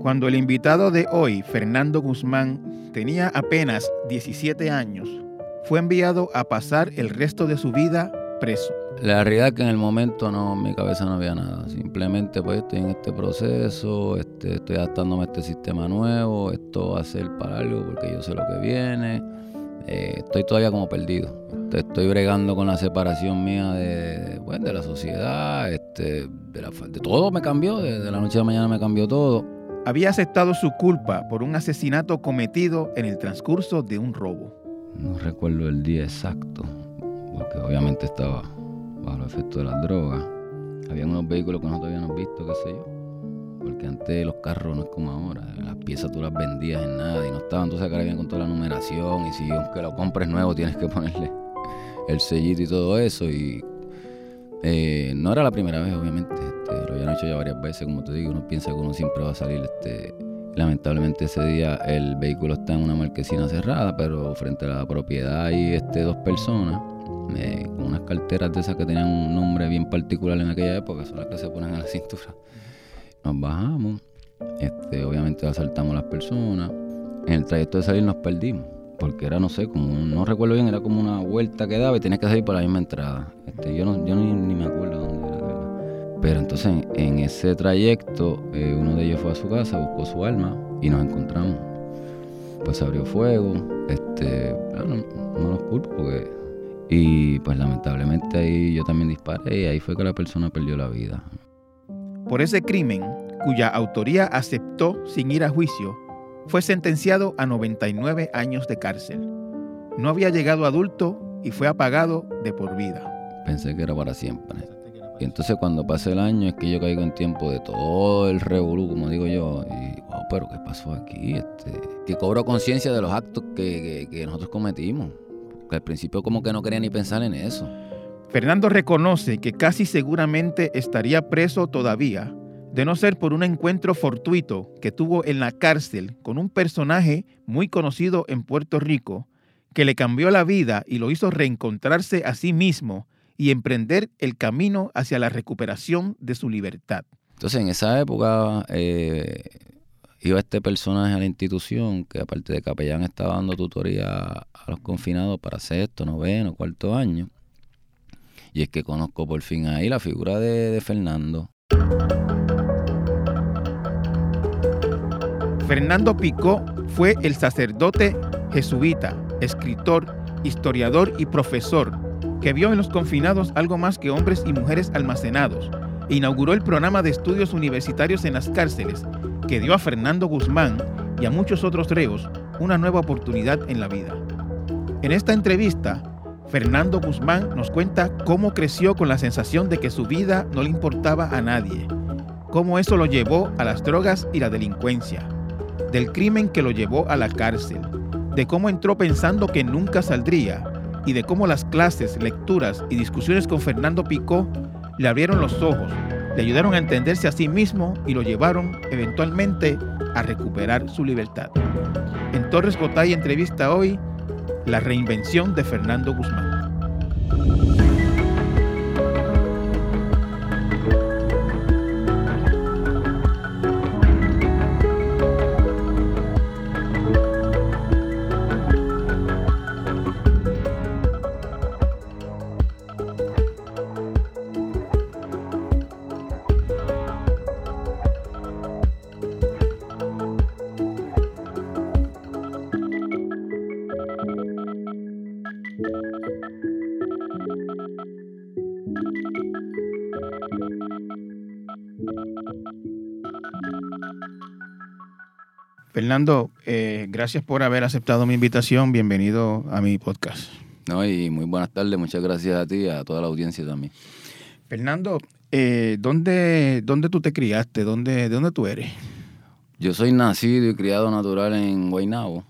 Cuando el invitado de hoy, Fernando Guzmán, tenía apenas 17 años, fue enviado a pasar el resto de su vida preso. La realidad es que en el momento no, en mi cabeza no había nada. Simplemente pues estoy en este proceso, este, estoy adaptándome a este sistema nuevo, esto va a ser para algo porque yo sé lo que viene. Eh, estoy todavía como perdido. Estoy bregando con la separación mía de, pues, de la sociedad, este, de, la, de todo me cambió, de, de la noche a la mañana me cambió todo. Había aceptado su culpa por un asesinato cometido en el transcurso de un robo. No recuerdo el día exacto, porque obviamente estaba bajo el efecto de las drogas. Había unos vehículos que nosotros habíamos visto, qué sé yo. Porque antes los carros no es como ahora. Las piezas tú las vendías en nada y no estaban. Entonces acá bien con toda la numeración. Y si aunque lo compres nuevo tienes que ponerle el sellito y todo eso. Y eh, no era la primera vez, obviamente. Este, lo habían hecho ya varias veces, como te digo. Uno piensa que uno siempre va a salir. Este, lamentablemente ese día el vehículo está en una marquesina cerrada, pero frente a la propiedad hay este, dos personas eh, con unas carteras de esas que tenían un nombre bien particular en aquella época, son las que se ponen a la cintura. Nos bajamos, este, obviamente asaltamos a las personas. En el trayecto de salir nos perdimos, porque era, no sé, como, no recuerdo bien, era como una vuelta que daba y tenías que salir por la misma entrada. Este, yo no, yo ni, ni me acuerdo dónde era. Pero entonces en, ese trayecto, eh, uno de ellos fue a su casa, buscó su arma y nos encontramos. Pues abrió fuego, este, no, no los culpo porque y pues lamentablemente ahí yo también disparé y ahí fue que la persona perdió la vida. Por ese crimen, cuya autoría aceptó sin ir a juicio, fue sentenciado a 99 años de cárcel. No había llegado adulto y fue apagado de por vida. Pensé que era para siempre. Y entonces cuando pase el año es que yo caigo en tiempo de todo el revolú, como digo yo, y wow, pero ¿qué pasó aquí? Este, que cobro conciencia de los actos que, que, nosotros cometimos que al principio como que no quería ni pensar en eso. Fernando reconoce que casi seguramente estaría preso todavía, de no ser por un encuentro fortuito que tuvo en la cárcel con un personaje muy conocido en Puerto Rico, que le cambió la vida y lo hizo reencontrarse a sí mismo y emprender el camino hacia la recuperación de su libertad. Entonces en esa época eh, iba este personaje a la institución que aparte de capellán estaba dando tutoría a los confinados para sexto, noveno, cuarto año. Y es que conozco por fin ahí la figura de, Fernando. Fernando Picó fue el sacerdote jesuita, escritor, historiador y profesor que vio en los confinados algo más que hombres y mujeres almacenados e inauguró el programa de estudios universitarios en las cárceles que dio a Fernando Guzmán y a muchos otros reos una nueva oportunidad en la vida. En esta entrevista, Fernando Guzmán nos cuenta cómo creció con la sensación de que su vida no le importaba a nadie, cómo eso lo llevó a las drogas y la delincuencia, del crimen que lo llevó a la cárcel, de cómo entró pensando que nunca saldría y de cómo las clases, lecturas y discusiones con Fernando Picó le abrieron los ojos, le ayudaron a entenderse a sí mismo y lo llevaron eventualmente a recuperar su libertad. En Torres Gotay entrevista hoy la reinvención de Fernando Guzmán. Fernando, eh, gracias por haber aceptado mi invitación. Bienvenido a mi podcast. No, y muy buenas tardes. Muchas gracias a ti y a toda la audiencia también. Fernando, eh, ¿dónde, ¿dónde tú te criaste? ¿Dónde, ¿De dónde tú eres? Yo soy nacido y criado natural en Guaynabo.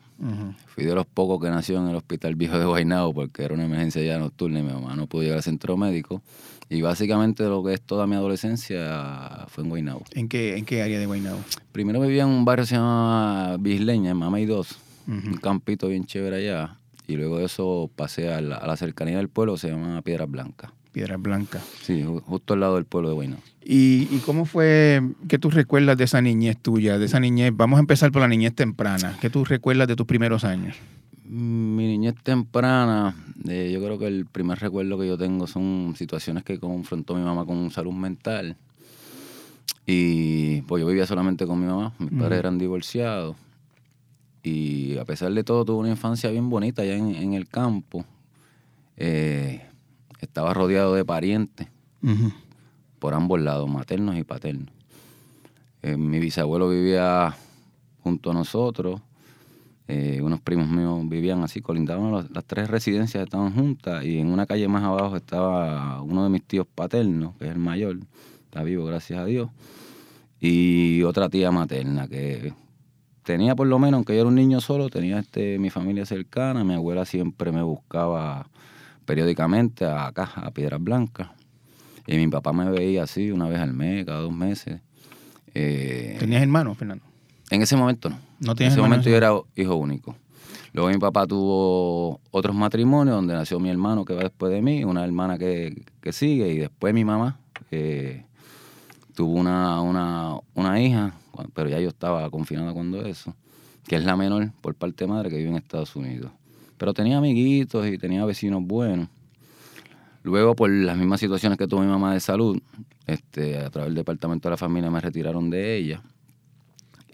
Fui de los pocos que nació en el Hospital Viejo de Guaynabo porque era una emergencia ya nocturna y mi mamá no pudo llegar al centro médico. Y básicamente lo que es toda mi adolescencia fue en Guaynabo. ¿En qué, en qué área de Guaynabo? Primero vivía en un barrio que se llama Bisleña, en Mamey 2, un campito bien chévere allá. Y luego de eso pasé a la, a la cercanía del pueblo, se llama Piedras Blancas. Piedras Blancas. Sí, justo al lado del pueblo de Guaynabo. ¿Y, cómo fue, qué tú recuerdas de esa niñez tuya, de esa niñez? Vamos a empezar por la niñez temprana. ¿Qué tú recuerdas de tus primeros años? Mi niñez temprana, eh, yo creo que el primer recuerdo que yo tengo son situaciones que confrontó mi mamá con salud mental. Y pues yo vivía solamente con mi mamá, mis padres eran divorciados. Y a pesar de todo, tuve una infancia bien bonita allá en, el campo. Eh, estaba rodeado de parientes por ambos lados, maternos y paternos. Eh, mi bisabuelo vivía junto a nosotros. Eh, unos primos míos vivían así, colindaban las, tres residencias estaban juntas y en una calle más abajo estaba uno de mis tíos paternos, que es el mayor, está vivo gracias a Dios, y otra tía materna que tenía por lo menos, aunque yo era un niño solo, tenía este, mi familia cercana, mi abuela siempre me buscaba periódicamente acá, a Piedras Blancas, y mi papá me veía así una vez al mes, cada dos meses. Eh, ¿Tenías hermanos, Fernando? En ese momento no. ¿No en ese momento yo era hijo único. Luego mi papá tuvo otros matrimonios donde nació mi hermano que va después de mí, una hermana que, sigue, y después mi mamá tuvo una, una, una hija pero ya yo estaba confinado cuando eso, que es la menor por parte de madre que vive en Estados Unidos. Pero tenía amiguitos y tenía vecinos buenos. Luego, por las mismas situaciones que tuvo mi mamá de salud, este, a través del departamento de la familia me retiraron de ella.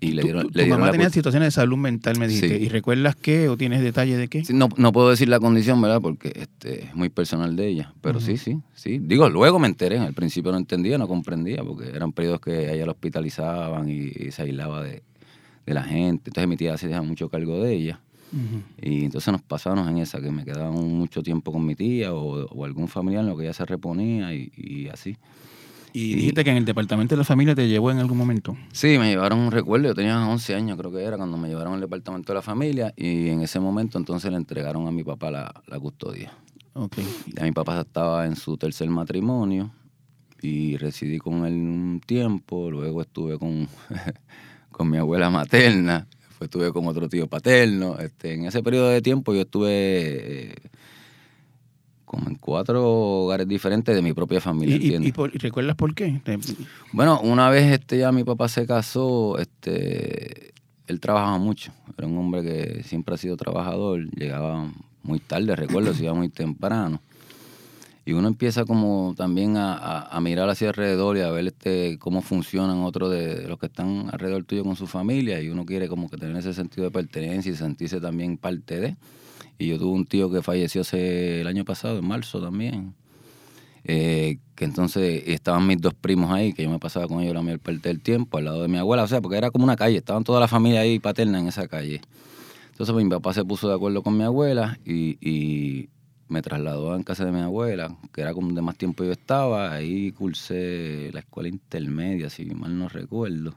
Y le dieron, tu, mamá tenía situaciones de salud mental, me dijiste. ¿Y recuerdas qué o tienes detalles de qué? no, no puedo decir la condición, ¿verdad? Porque este, es muy personal de ella. Pero sí, sí, sí. Digo, luego me enteré. Al principio no entendía, no comprendía, porque eran periodos que ella la hospitalizaban y, se aislaba de, la gente. Entonces mi tía se dejaba mucho cargo de ella. Y entonces nos pasábamos en esa, que me quedaba mucho tiempo con mi tía o, algún familiar en lo que ella se reponía y así. Y dijiste que en el departamento de la familia te llevó en algún momento. Sí, me llevaron un recuerdo. Yo tenía 11 años, creo que era, cuando me llevaron al departamento de la familia. Y en ese momento, entonces, le entregaron a mi papá la, custodia. Ok. Ya mi papá estaba en su tercer matrimonio. Y residí con él un tiempo. Luego estuve con, con mi abuela materna. Después estuve con otro tío paterno. Este, en ese periodo de tiempo, yo estuve. Eh, como en cuatro hogares diferentes de mi propia familia. ¿Y, recuerdas por qué? Bueno, una vez este ya mi papá se casó, este, él trabajaba mucho. Era un hombre que siempre ha sido trabajador, llegaba muy tarde, recuerdo, se iba muy temprano. Y uno empieza como también a, mirar hacia alrededor y a ver este, cómo funcionan otros de los que están alrededor tuyo con su familia y uno quiere como que tener ese sentido de pertenencia y sentirse también parte de. Y yo tuve un tío que falleció hace el año pasado, en marzo también. Eh, que entonces estaban mis dos primos ahí, que yo me pasaba con ellos la mayor parte del tiempo, al lado de mi abuela, o sea, porque era como una calle, estaban toda la familia ahí paterna en esa calle. Entonces pues, mi papá se puso de acuerdo con mi abuela y, me trasladó a casa de mi abuela, que era como de más tiempo yo estaba, ahí cursé la escuela intermedia, si mal no recuerdo.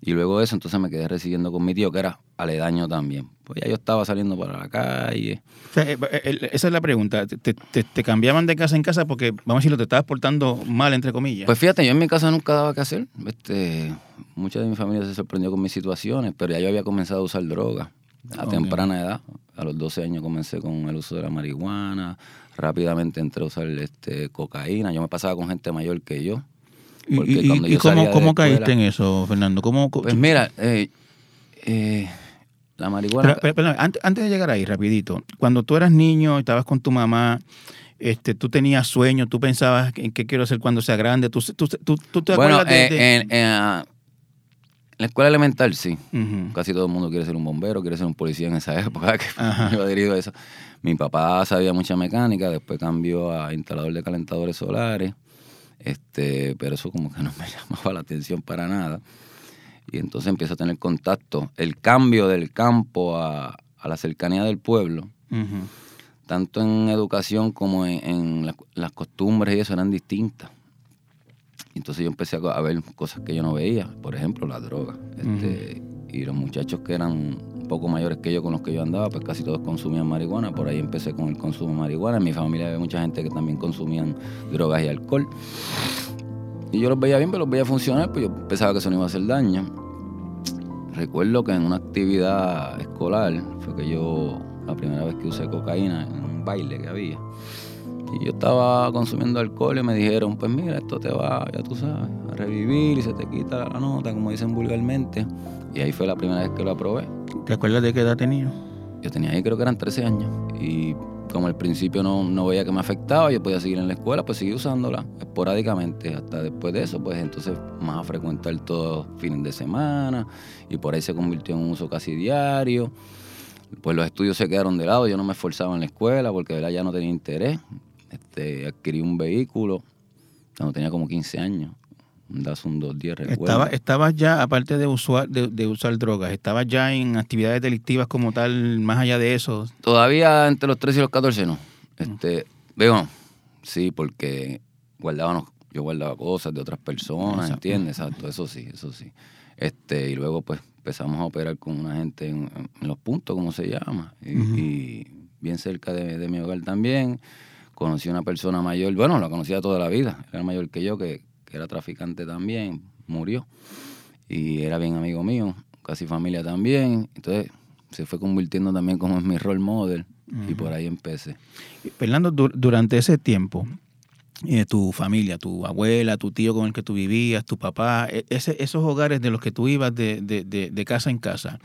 Y luego de eso, entonces me quedé residiendo con mi tío, que era aledaño también. Pues ya yo estaba saliendo para la calle. Eh, eh, esa es la pregunta. ¿Te, te, cambiaban de casa en casa porque, vamos a decirlo, te estabas portando mal, entre comillas? Pues fíjate, yo en mi casa nunca daba que hacer. Este, mucha de mi familia se sorprendió con mis situaciones, pero ya yo había comenzado a usar droga a temprana edad. A los 12 años comencé con el uso de la marihuana. Rápidamente entré a usar este, cocaína. Yo me pasaba con gente mayor que yo. ¿Y, cómo, caíste en eso, Fernando? ¿Cómo, pues mira, eh, eh, la marihuana... antes, de llegar ahí, rapidito, cuando tú eras niño, estabas con tu mamá, este, tú tenías sueños, tú pensabas en qué quiero hacer cuando sea grande, tú, tú, tú, te acuerdas de, En, la escuela elemental sí, casi todo el mundo quiere ser un bombero, quiere ser un policía en esa época, que yo eso. Mi papá sabía mucha mecánica, después cambió a instalador de calentadores solares. Este, pero eso como que no me llamaba la atención para nada. Y entonces empiezo a tener contacto. El cambio del campo a, la cercanía del pueblo, tanto en educación como en, las costumbres y eso eran distintas. Entonces yo empecé a, ver cosas que yo no veía, por ejemplo, la droga. Este, y los muchachos que eran poco mayores que yo con los que yo andaba, pues casi todos consumían marihuana. Por ahí empecé con el consumo de marihuana. En mi familia había mucha gente que también consumían drogas y alcohol. Y yo los veía bien, pero los veía funcionar, pues yo pensaba que eso no iba a hacer daño. Recuerdo que en una actividad escolar fue que yo, la primera vez que usé cocaína, en un baile que había, Y yo estaba consumiendo alcohol y me dijeron, pues mira, esto te va, ya tú sabes, a revivir y se te quita la nota, como dicen vulgarmente. Y ahí fue la primera vez que lo aprobé. ¿Te acuerdas de qué edad tenía? Yo tenía ahí creo que eran 13 años. Y como al principio no, no veía que me afectaba, yo podía seguir en la escuela, pues seguí usándola esporádicamente. Hasta después de eso, pues entonces más a frecuentar todos fines de semana. Y por ahí se convirtió en un uso casi diario. Pues los estudios se quedaron de lado, yo no me esforzaba en la escuela porque ¿verdad? ya no tenía interés. Este, adquirí un vehículo cuando tenía como 15 años. Un Datsun 210, recuerdo. Estaba, estabas ya, aparte de, usar, de, de usar drogas, estabas ya en actividades delictivas como tal, más allá de eso. Todavía entre los 13 y los 14 no. Este, veo, sí, porque guardábamos, yo guardaba cosas de otras personas, Exacto. ¿entiendes? Exacto, eso sí, eso sí. Este, y luego pues empezamos a operar con una gente en, en los puntos, como se llama, y, y bien cerca de, de mi hogar también. Conocí a una persona mayor, bueno, la conocía toda la vida, era mayor que yo, que, que era traficante también, murió. Y era bien amigo mío, casi familia también. Entonces se fue convirtiendo también como en mi role model y por ahí empecé. Fernando, du- durante ese tiempo, eh, tu familia, tu abuela, tu tío con el que tú vivías, tu papá, e- ese- esos hogares de los que tú ibas de, de- de- de casa en casa,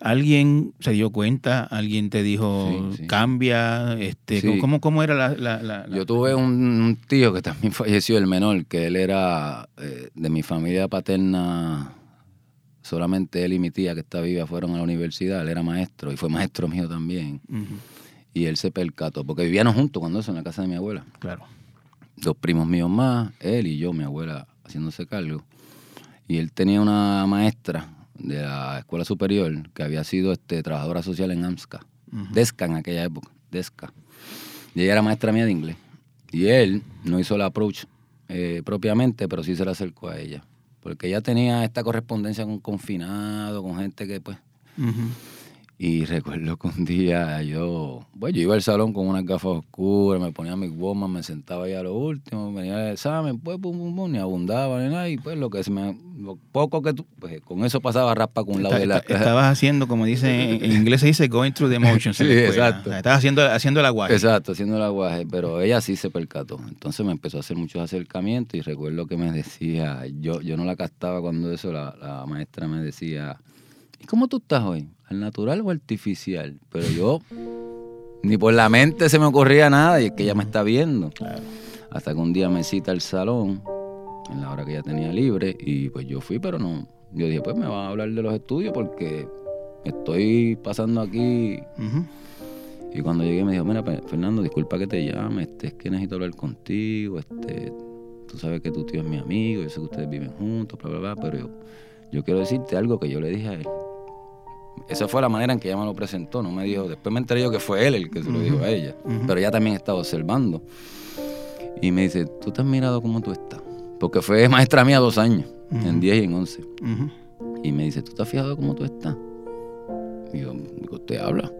¿alguien se dio cuenta? ¿Alguien te dijo Sí, sí. cambia? Este, Sí. ¿cómo, cómo era la...? la- la- la- Yo tuve un, un tío que también falleció, el menor, que él era eh, de mi familia paterna, solamente él y mi tía que está viva fueron a la universidad, él era maestro y fue maestro mío también. Y él se percató, porque vivíamos juntos cuando eso en la casa de mi abuela. claro. Dos primos míos más, él y yo, mi abuela, haciéndose cargo. Y él tenía una maestra de la escuela superior que había sido este, trabajadora social en AMSCA. DESCA en aquella época, DESCA. Y ella era maestra mía de inglés. Y él no hizo el approach eh, propiamente, pero sí se le acercó a ella. Porque ella tenía esta correspondencia con confinado, con gente que pues. Y recuerdo que un día yo, bueno, yo iba al salón con unas gafas oscuras, me ponía mis bombas, me sentaba ahí a lo último, venía el examen, pues, pum, pum, pum, ni abundaba ni nada, y pues lo que se me, lo poco que tú, pues con eso pasaba raspa con un lado Está- de la... está- estabas haciendo, como dice en inglés se dice going through the motions. Sí, exacto. O sea, estabas haciendo, haciendo el aguaje. Exacto, haciendo el aguaje, pero ella sí se percató. Entonces me empezó a hacer muchos acercamientos y recuerdo que me decía, yo, yo no la captaba cuando eso, la, la maestra me decía, ¿y cómo tú estás hoy? ¿Al natural o artificial? Pero yo, ni por la mente se me ocurría nada y es que ella me está viendo. Claro. Hasta que un día me cita al salón, en la hora que ella tenía libre, y pues yo fui, pero no. Yo dije, pues me van a hablar de los estudios porque estoy pasando aquí y cuando llegué me dijo, mira, Fernando, disculpa que te llame, este, es que necesito hablar contigo, este, tú sabes que tu tío es mi amigo, yo sé que ustedes viven juntos, bla, bla, bla, pero yo, yo quiero decirte algo que yo le dije a él. Esa fue la manera en que ella me lo presentó, no me dijo, después me enteré yo que fue él el que se lo dijo a ella, pero ella también estaba observando. Y me dice, ¿tú te has mirado cómo tú estás? Porque fue maestra mía dos años, en 10 y en 11. Ujú. Y me dice, ¿tú te has fijado cómo tú estás? Y yo, ¿de qué usted habla?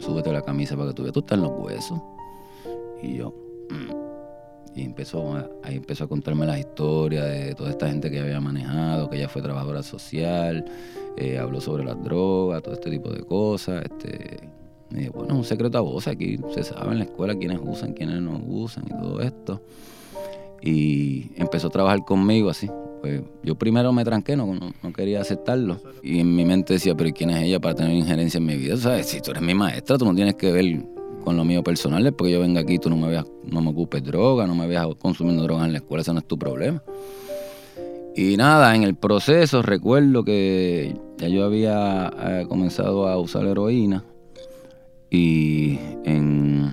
Súbete la camisa para que tú veas, tú estás en los huesos. Y yo, "Mm". Y empezó, a- ahí empezó a contarme las historias de toda esta gente que había manejado, que ella fue trabajadora social, eh, habló sobre las drogas, todo este tipo de cosas. Este, me dijo, bueno, un secreto a voces, aquí se sabe en la escuela quiénes usan, quiénes no usan y todo esto. Y empezó a trabajar conmigo así. Pues yo primero me tranqué, no, no, quería aceptarlo. Y en mi mente decía, pero ¿y quién es ella para tener injerencia en mi vida? ¿Sabes? Si tú eres mi maestra, tú no tienes que ver con lo mío personal, es porque yo venga aquí, tú no me veas, no me ocupes droga, no me veas consumiendo drogas en la escuela, eso no es tu problema. Y nada, en el proceso recuerdo que ya yo había eh, comenzado a usar heroína y en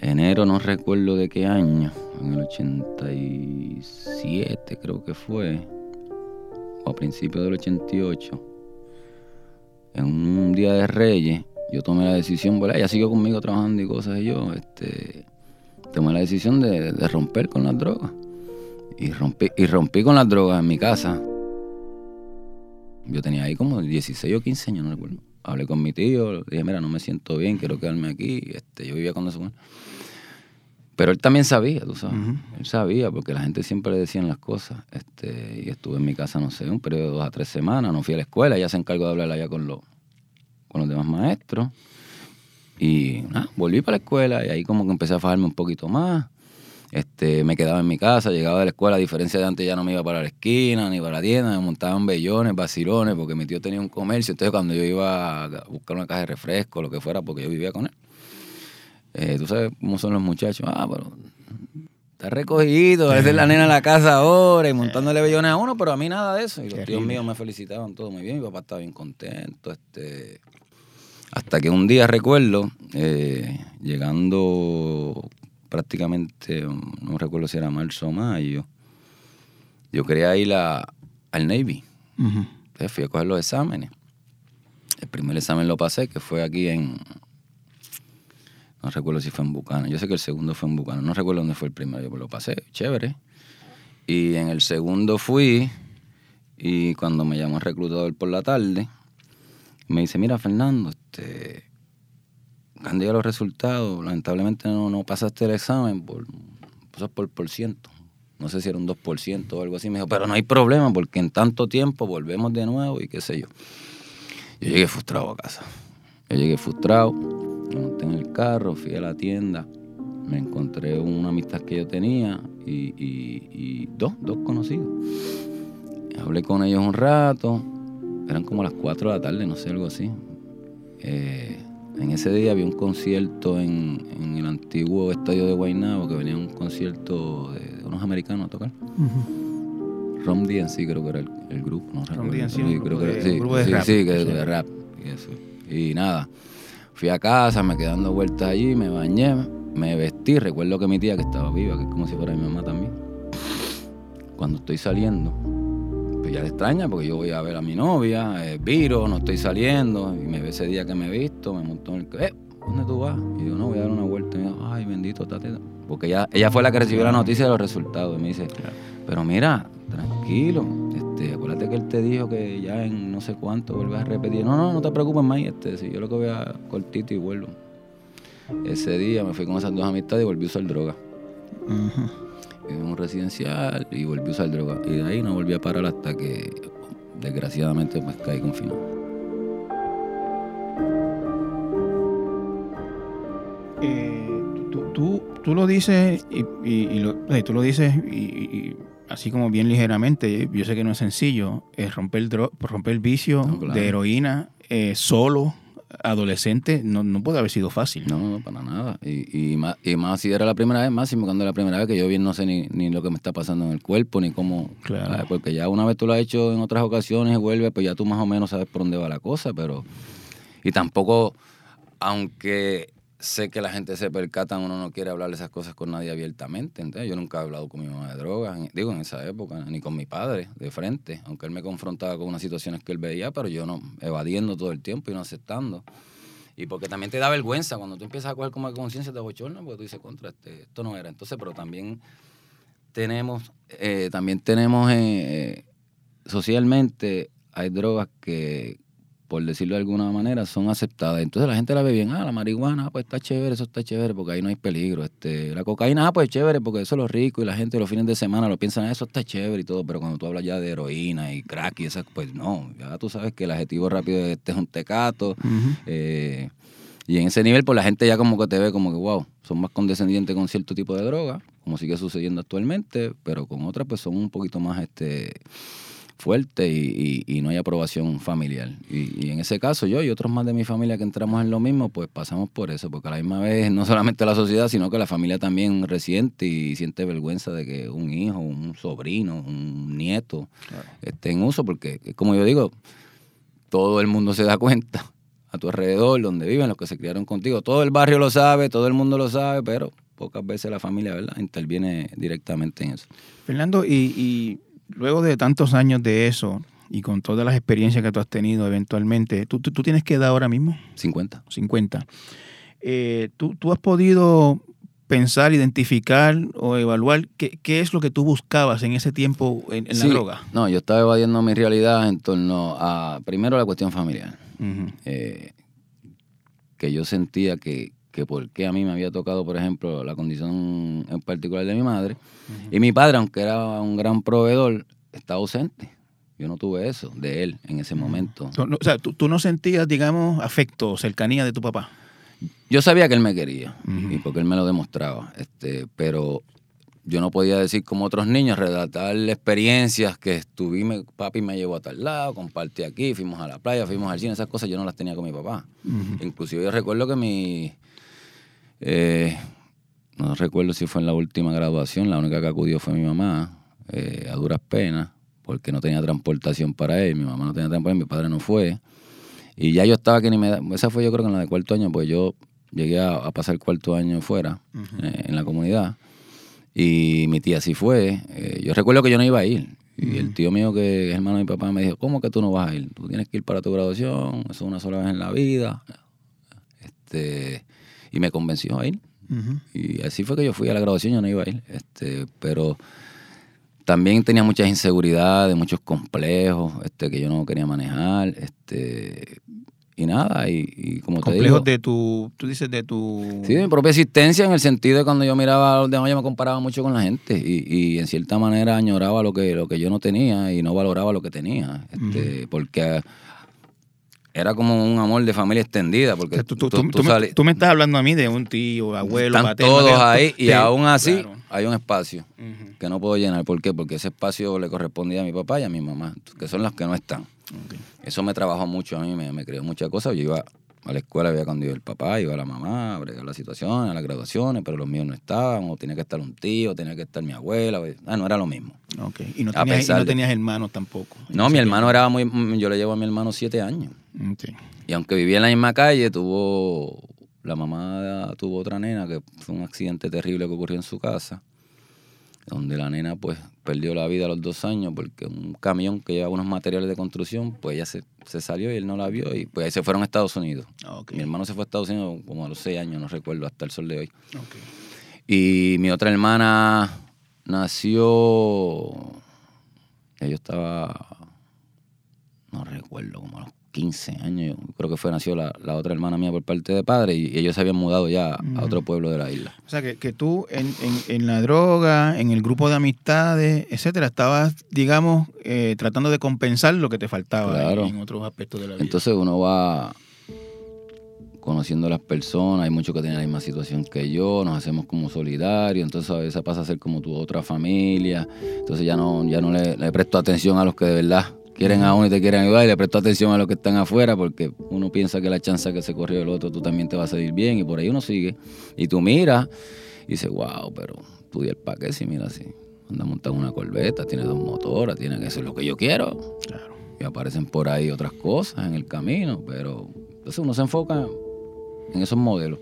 enero no recuerdo de qué año, en el 87 creo que fue, o a principios del 88, en un día de Reyes, yo tomé la decisión, ¿verdad? Ella siguió conmigo trabajando y cosas, y yo este, tomé la decisión de, de romper con las drogas. Y rompí, y rompí con las drogas en mi casa. Yo tenía ahí como 16 o 15 años, no recuerdo. Hablé con mi tío, le dije, mira, no me siento bien, quiero quedarme aquí. Este, yo vivía con eso. Pero él también sabía, tú sabes. Él sabía, porque la gente siempre le decían las cosas. Este, y estuve en mi casa, no sé, un periodo de dos a tres semanas. No fui a la escuela, ella se encargó de hablar allá con los, con los demás maestros. Y nada, volví para la escuela y ahí como que empecé a fajarme un poquito más. Este, me quedaba en mi casa, llegaba de la escuela, a diferencia de antes ya no me iba para la esquina ni para la tienda, me montaban bellones, vacilones, porque mi tío tenía un comercio, entonces cuando yo iba a buscar una caja de refresco, lo que fuera, porque yo vivía con él, eh, tú sabes cómo son los muchachos, ah, pero está recogido, a veces la nena en la casa ahora y montándole bellones a uno, pero a mí nada de eso, y los tíos míos me felicitaban todo muy bien, mi papá estaba bien contento, este... Hasta que un día recuerdo, eh, llegando prácticamente, no recuerdo si era marzo o mayo, yo quería ir a, al Navy. Entonces fui a coger los exámenes. El primer examen lo pasé, que fue aquí en. No recuerdo si fue en Bucana. Yo sé que el segundo fue en Bucana. No recuerdo dónde fue el primero. Yo lo pasé, chévere. Y en el segundo fui, y cuando me llamó el reclutador por la tarde, me dice: Mira, Fernando, este cuando los resultados, lamentablemente no, no pasaste el examen por, por por ciento. No sé si era un 2% o algo así. Me dijo, pero no hay problema porque en tanto tiempo volvemos de nuevo y qué sé yo. Yo llegué frustrado a casa. Yo llegué frustrado, me monté en el carro, fui a la tienda, me encontré una amistad que yo tenía y, y dos, dos conocidos. Hablé con ellos un rato, eran como las 4 de la tarde, no sé, algo así. Eh, en ese día había un concierto en, el antiguo estadio de Guaynabo, que venía un concierto de, unos americanos a tocar. Rom DNC creo que era el, grupo, no Rom DNC, creo que sí, grupo de rap. Sí, que de rap. Y, nada, fui a casa, me quedé dando vueltas allí, me bañé, me vestí. Recuerdo que mi tía, que estaba viva, que es como si fuera mi mamá también, cuando estoy saliendo, pues ya le extraña porque yo voy a ver a mi novia, eh, viro, no estoy saliendo, y me ve ese día que me he visto, me montó en el... Eh, ¿dónde tú vas? Y digo, no, voy a dar una vuelta. Y me digo, ay, bendito, tate. Porque ella, ella fue la que recibió la noticia de los resultados. Y me dice, pero mira, tranquilo, este, acuérdate que él te dijo que ya en no sé cuánto vuelves a repetir. No, no, no te preocupes más, este, si yo lo que voy a cortito y vuelvo. Ese día me fui con esas dos amistades y volví a usar droga en un residencial y volví a usar droga. Y de ahí no volví a parar hasta que desgraciadamente me caí confinado. Eh, tú, tú, lo dices y, eh, tú lo dices y, así como bien ligeramente. Yo sé que no es sencillo es eh, romper el romper el vicio de heroína solo adolescente no, no puede haber sido fácil. No, no, para nada. Y, y, más, y más si era la primera vez, máximo cuando era la primera vez que yo bien no sé ni, ni lo que me está pasando en el cuerpo, ni cómo... Claro. Porque ya una vez tú lo has hecho en otras ocasiones y vuelve, pues ya tú más o menos sabes por dónde va la cosa, pero... Y tampoco, aunque sé que la gente se percata, uno no quiere hablar de esas cosas con nadie abiertamente. ¿entendés? Yo nunca he hablado con mi mamá de drogas, digo en esa época, ni con mi padre de frente, aunque él me confrontaba con unas situaciones que él veía, pero yo no, evadiendo todo el tiempo y no aceptando. Y porque también te da vergüenza cuando tú empiezas a coger como conciencia de bochorno, porque tú dices, contra, este, esto no era. Entonces, pero también tenemos, eh, también tenemos eh, socialmente, hay drogas que, por decirlo de alguna manera, son aceptadas. Entonces la gente la ve bien, ah, la marihuana, pues está chévere, eso está chévere, porque ahí no hay peligro. Este, la cocaína, ah, pues chévere, porque eso es lo rico y la gente los fines de semana lo piensan, ah, eso está chévere y todo, pero cuando tú hablas ya de heroína y crack y esas, pues no, ya tú sabes que el adjetivo rápido de este es un tecato. Eh, y en ese nivel, pues la gente ya como que te ve como que, wow, son más condescendientes con cierto tipo de droga, como sigue sucediendo actualmente, pero con otras, pues son un poquito más, este fuerte y, no hay aprobación familiar. Y, en ese caso yo y otros más de mi familia que entramos en lo mismo, pues pasamos por eso, porque a la misma vez no solamente la sociedad, sino que la familia también resiente y siente vergüenza de que un hijo, un sobrino, un nieto esté en uso, porque como yo digo, todo el mundo se da cuenta a tu alrededor, donde viven, los que se criaron contigo. Todo el barrio lo sabe, todo el mundo lo sabe, pero pocas veces la familia, ¿verdad?, interviene directamente en eso. Fernando, y luego de tantos años de eso y con todas las experiencias que tú has tenido eventualmente, ¿tú, tú, tienes qué edad ahora mismo? 50. 50. Eh, ¿tú, ¿tú, has podido pensar, identificar o evaluar qué, qué, es lo que tú buscabas en ese tiempo en, la droga? No, yo estaba evadiendo mi realidad en torno a, primero, la cuestión familiar. Eh, que yo sentía que, que por qué a mí me había tocado, por ejemplo, la condición en particular de mi madre. Y mi padre, aunque era un gran proveedor, estaba ausente. Yo no tuve eso de él en ese momento. o sea, ¿tú, no sentías, digamos, afecto, cercanía de tu papá. yo sabía que él me quería y porque él me lo demostraba, este, pero yo no podía decir como otros niños, relatar experiencias que estuvimos, papi me llevó a tal lado, compartí aquí, fuimos a la playa, fuimos al cine, esas cosas yo no las tenía con mi papá. Inclusive yo recuerdo que mi, eh, no recuerdo si fue en la última graduación, la única que acudió fue mi mamá, eh, a duras penas, porque no tenía transportación para él, mi mamá no tenía transportación, mi padre no fue. Y ya yo estaba que ni me da, esa fue yo creo que en la de cuarto año, pues yo llegué a, pasar cuarto año fuera, eh, en la comunidad. Y mi tía sí fue. Eh, yo recuerdo que yo no iba a ir. Y el tío mío, que es hermano de mi papá, me dijo, ¿cómo que tú no vas a ir? Tú tienes que ir para tu graduación, eso es una sola vez en la vida. Este, y me convenció a ir. Y así fue que yo fui a la graduación, yo no iba a ir. Este, pero también tenía muchas inseguridades, muchos complejos este, que yo no quería manejar. Este, y nada, y, como te digo... de tu, tú dices de tu... Sí, de mi propia existencia en el sentido de cuando yo miraba a los demás, yo me comparaba mucho con la gente y, en cierta manera añoraba lo que, lo que yo no tenía y no valoraba lo que tenía, este, porque era como un amor de familia extendida, porque tú, me, estás hablando a mí de un tío, abuelo, Están todos ahí y aún así hay un espacio que no puedo llenar. ¿Por qué? Porque ese espacio le correspondía a mi papá y a mi mamá, que son los que no están. Eso me trabajó mucho a mí, me, me creó muchas cosas. Yo iba a la escuela, había cuando iba el papá, iba la mamá, a la situación, a las graduaciones, pero los míos no estaban, o tenía que estar un tío, tenía que estar mi abuela, ah, no era lo mismo. Okay. Y, no tenías, no tenías, hermanos tampoco. No, mi hermano era muy, yo le llevo a mi hermano siete años. Y aunque vivía en la misma calle, tuvo, la mamá tuvo otra nena que fue un accidente terrible que ocurrió en su casa donde la nena pues perdió la vida a los dos años porque un camión que llevaba unos materiales de construcción, pues ella se, salió y él no la vio y pues ahí se fueron a Estados Unidos. Mi hermano se fue a Estados Unidos como a los seis años, no recuerdo, hasta el sol de hoy. Y mi otra hermana nació, ella estaba, no recuerdo, como a los 15 años, creo que fue, nació la, otra hermana mía por parte de padre y ellos se habían mudado ya a otro pueblo de la isla. O sea, que, que tú en, en, la droga, en el grupo de amistades, etcétera, estabas, digamos, eh, tratando de compensar lo que te faltaba en, otros aspectos de la vida. Entonces uno va conociendo a las personas, hay muchos que tienen la misma situación que yo, nos hacemos como solidarios, entonces a veces pasa a ser como tu otra familia, entonces ya no, ya no le, le presto atención a los que de verdad quieren a uno y te quieren ayudar y le presto atención a los que están afuera porque uno piensa que la chance que se corrió el otro tú también te va a salir bien y por ahí uno sigue. Y tú miras y dices, wow, pero tú el paquete si mira así. Anda montando una corbeta, tiene dos motoras, tiene que ser lo que yo quiero. Claro. Y aparecen por ahí otras cosas en el camino, pero entonces uno se enfoca en esos modelos.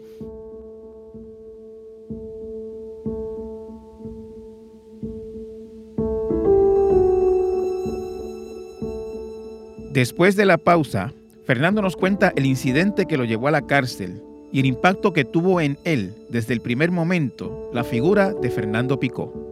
Después de la pausa, Fernando nos cuenta el incidente que lo llevó a la cárcel y el impacto que tuvo en él desde el primer momento la figura de Fernando Picó.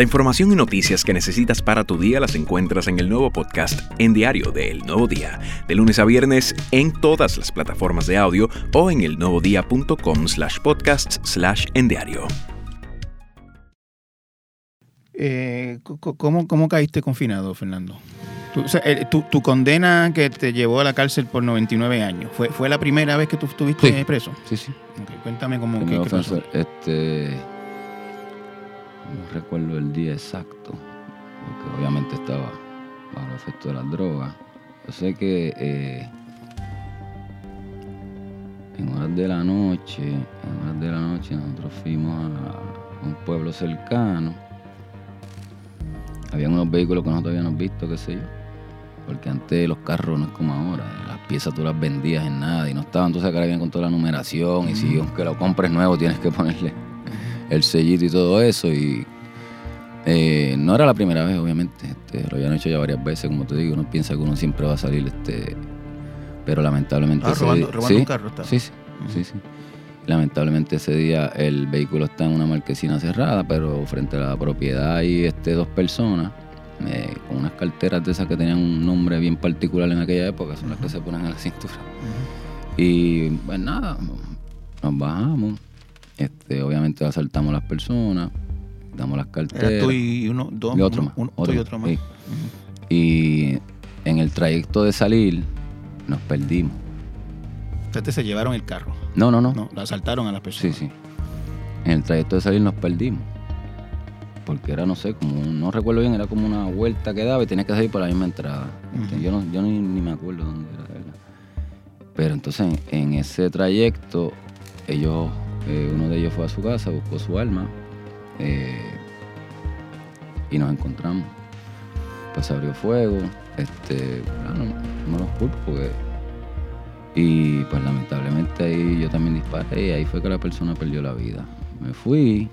La información y noticias que necesitas para tu día las encuentras en el nuevo podcast En Diario de El Nuevo Día, de lunes a viernes en todas las plataformas de audio o en elnuevodía.com slash podcasts slash en diario. Eh, ¿cómo, caíste confinado, Fernando? Eh, tu, condena que te llevó a la cárcel por 99 años, ¿fue, fue la primera vez que tú estuviste preso? Sí, sí. cuéntame cómo qué, pasó. Este no recuerdo el día exacto, porque obviamente estaba bajo el efecto de las drogas. Yo sé que eh, en horas de la noche, en horas de la noche nosotros fuimos a un pueblo cercano. Habían unos vehículos que nosotros habíamos visto, qué sé yo. Porque antes los carros no es como ahora. Las piezas tú las vendías en nada y no estaban. Entonces acá vienen con toda la numeración. Y si aunque lo compres nuevo tienes que ponerle el sellito y todo eso. Y eh, no era la primera vez, obviamente. Este, lo habían hecho ya varias veces, como te digo. Uno piensa que uno siempre va a salir, este, pero lamentablemente. Ah, robando, un carro está. Sí, sí, sí, sí. Lamentablemente ese día el vehículo está en una marquesina cerrada, pero frente a la propiedad hay este, dos personas eh, con unas carteras de esas que tenían un nombre bien particular en aquella época, son las que se ponen en la cintura. Y pues nada, nos bajamos Este, obviamente asaltamos a las personas, damos las carteras. Era tú y uno, dos, y otro uno- más, uno- otro y otro más. sí. Y en el trayecto de salir nos perdimos. Ustedes se llevaron el carro. No, no, no. No, lo asaltaron a las Sí, personas. sí. En el trayecto de salir nos perdimos. Porque era, no sé, como, no recuerdo bien, era como una vuelta que daba y tenías que salir por la misma entrada. Este. Yo, no, yo ni, ni me acuerdo dónde era. de verdad. Pero entonces en, en ese trayecto, ellos, eh, uno de ellos fue a su casa, buscó su arma eh, y nos encontramos. Pues se abrió fuego. Este, bueno, no los culpo porque y pues lamentablemente ahí yo también disparé y ahí fue que la persona perdió la vida. Me fui.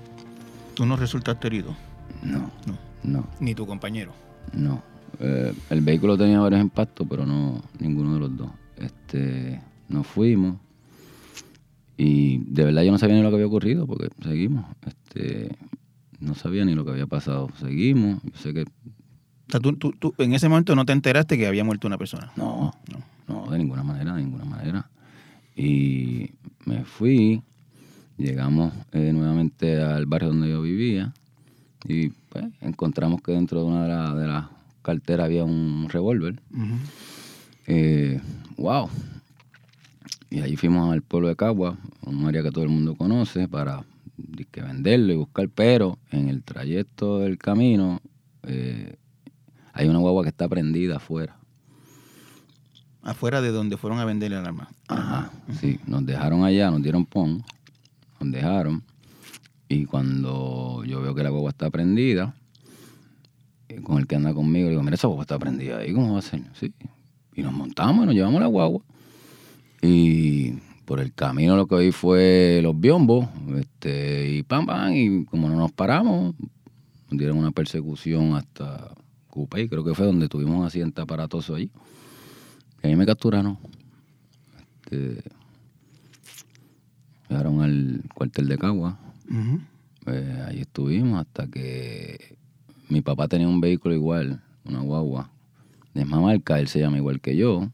Tú no resultaste herido, No, No. no, ni tu compañero. no. Eh, el vehículo tenía varios impactos, pero no ninguno de los dos. Este, nos fuimos y de verdad yo no sabía ni lo que había ocurrido porque seguimos. Este, no sabía ni lo que había pasado. Seguimos. Yo sé que O sea, tú, tú- tú en ese momento no te enteraste que había muerto una persona. No, No. no, de ninguna manera, de ninguna manera. Y me fui, llegamos eh, nuevamente al barrio donde yo vivía y pues encontramos que dentro de una de, la- las carteras había un revólver. Eh, wow. Y ahí fuimos al pueblo de Cagua, un área que todo el mundo conoce, para que venderlo y buscar, pero en el trayecto del camino eh, hay una guagua que está prendida afuera. Afuera de donde fueron a vender el arma. Ajá, sí, nos dejaron allá, nos dieron pon, nos dejaron. Y cuando yo veo que la guagua está prendida, eh, con el que anda conmigo, le digo, mira, esa guagua está prendida ahí, ¿cómo va a ser? Sí. Y nos montamos y nos llevamos la guagua. Y por el camino lo que vi fue los biombos, este, y pam, pam, y como no nos paramos, nos dieron una persecución hasta Cupey, creo que fue donde tuvimos un accidente aparatoso allí. Y ahí me capturaron. Este, llegaron al cuartel de Cagua. Pues ahí estuvimos hasta que mi papá tenía un vehículo igual, una guagua, de misma marca, él se llama igual que yo.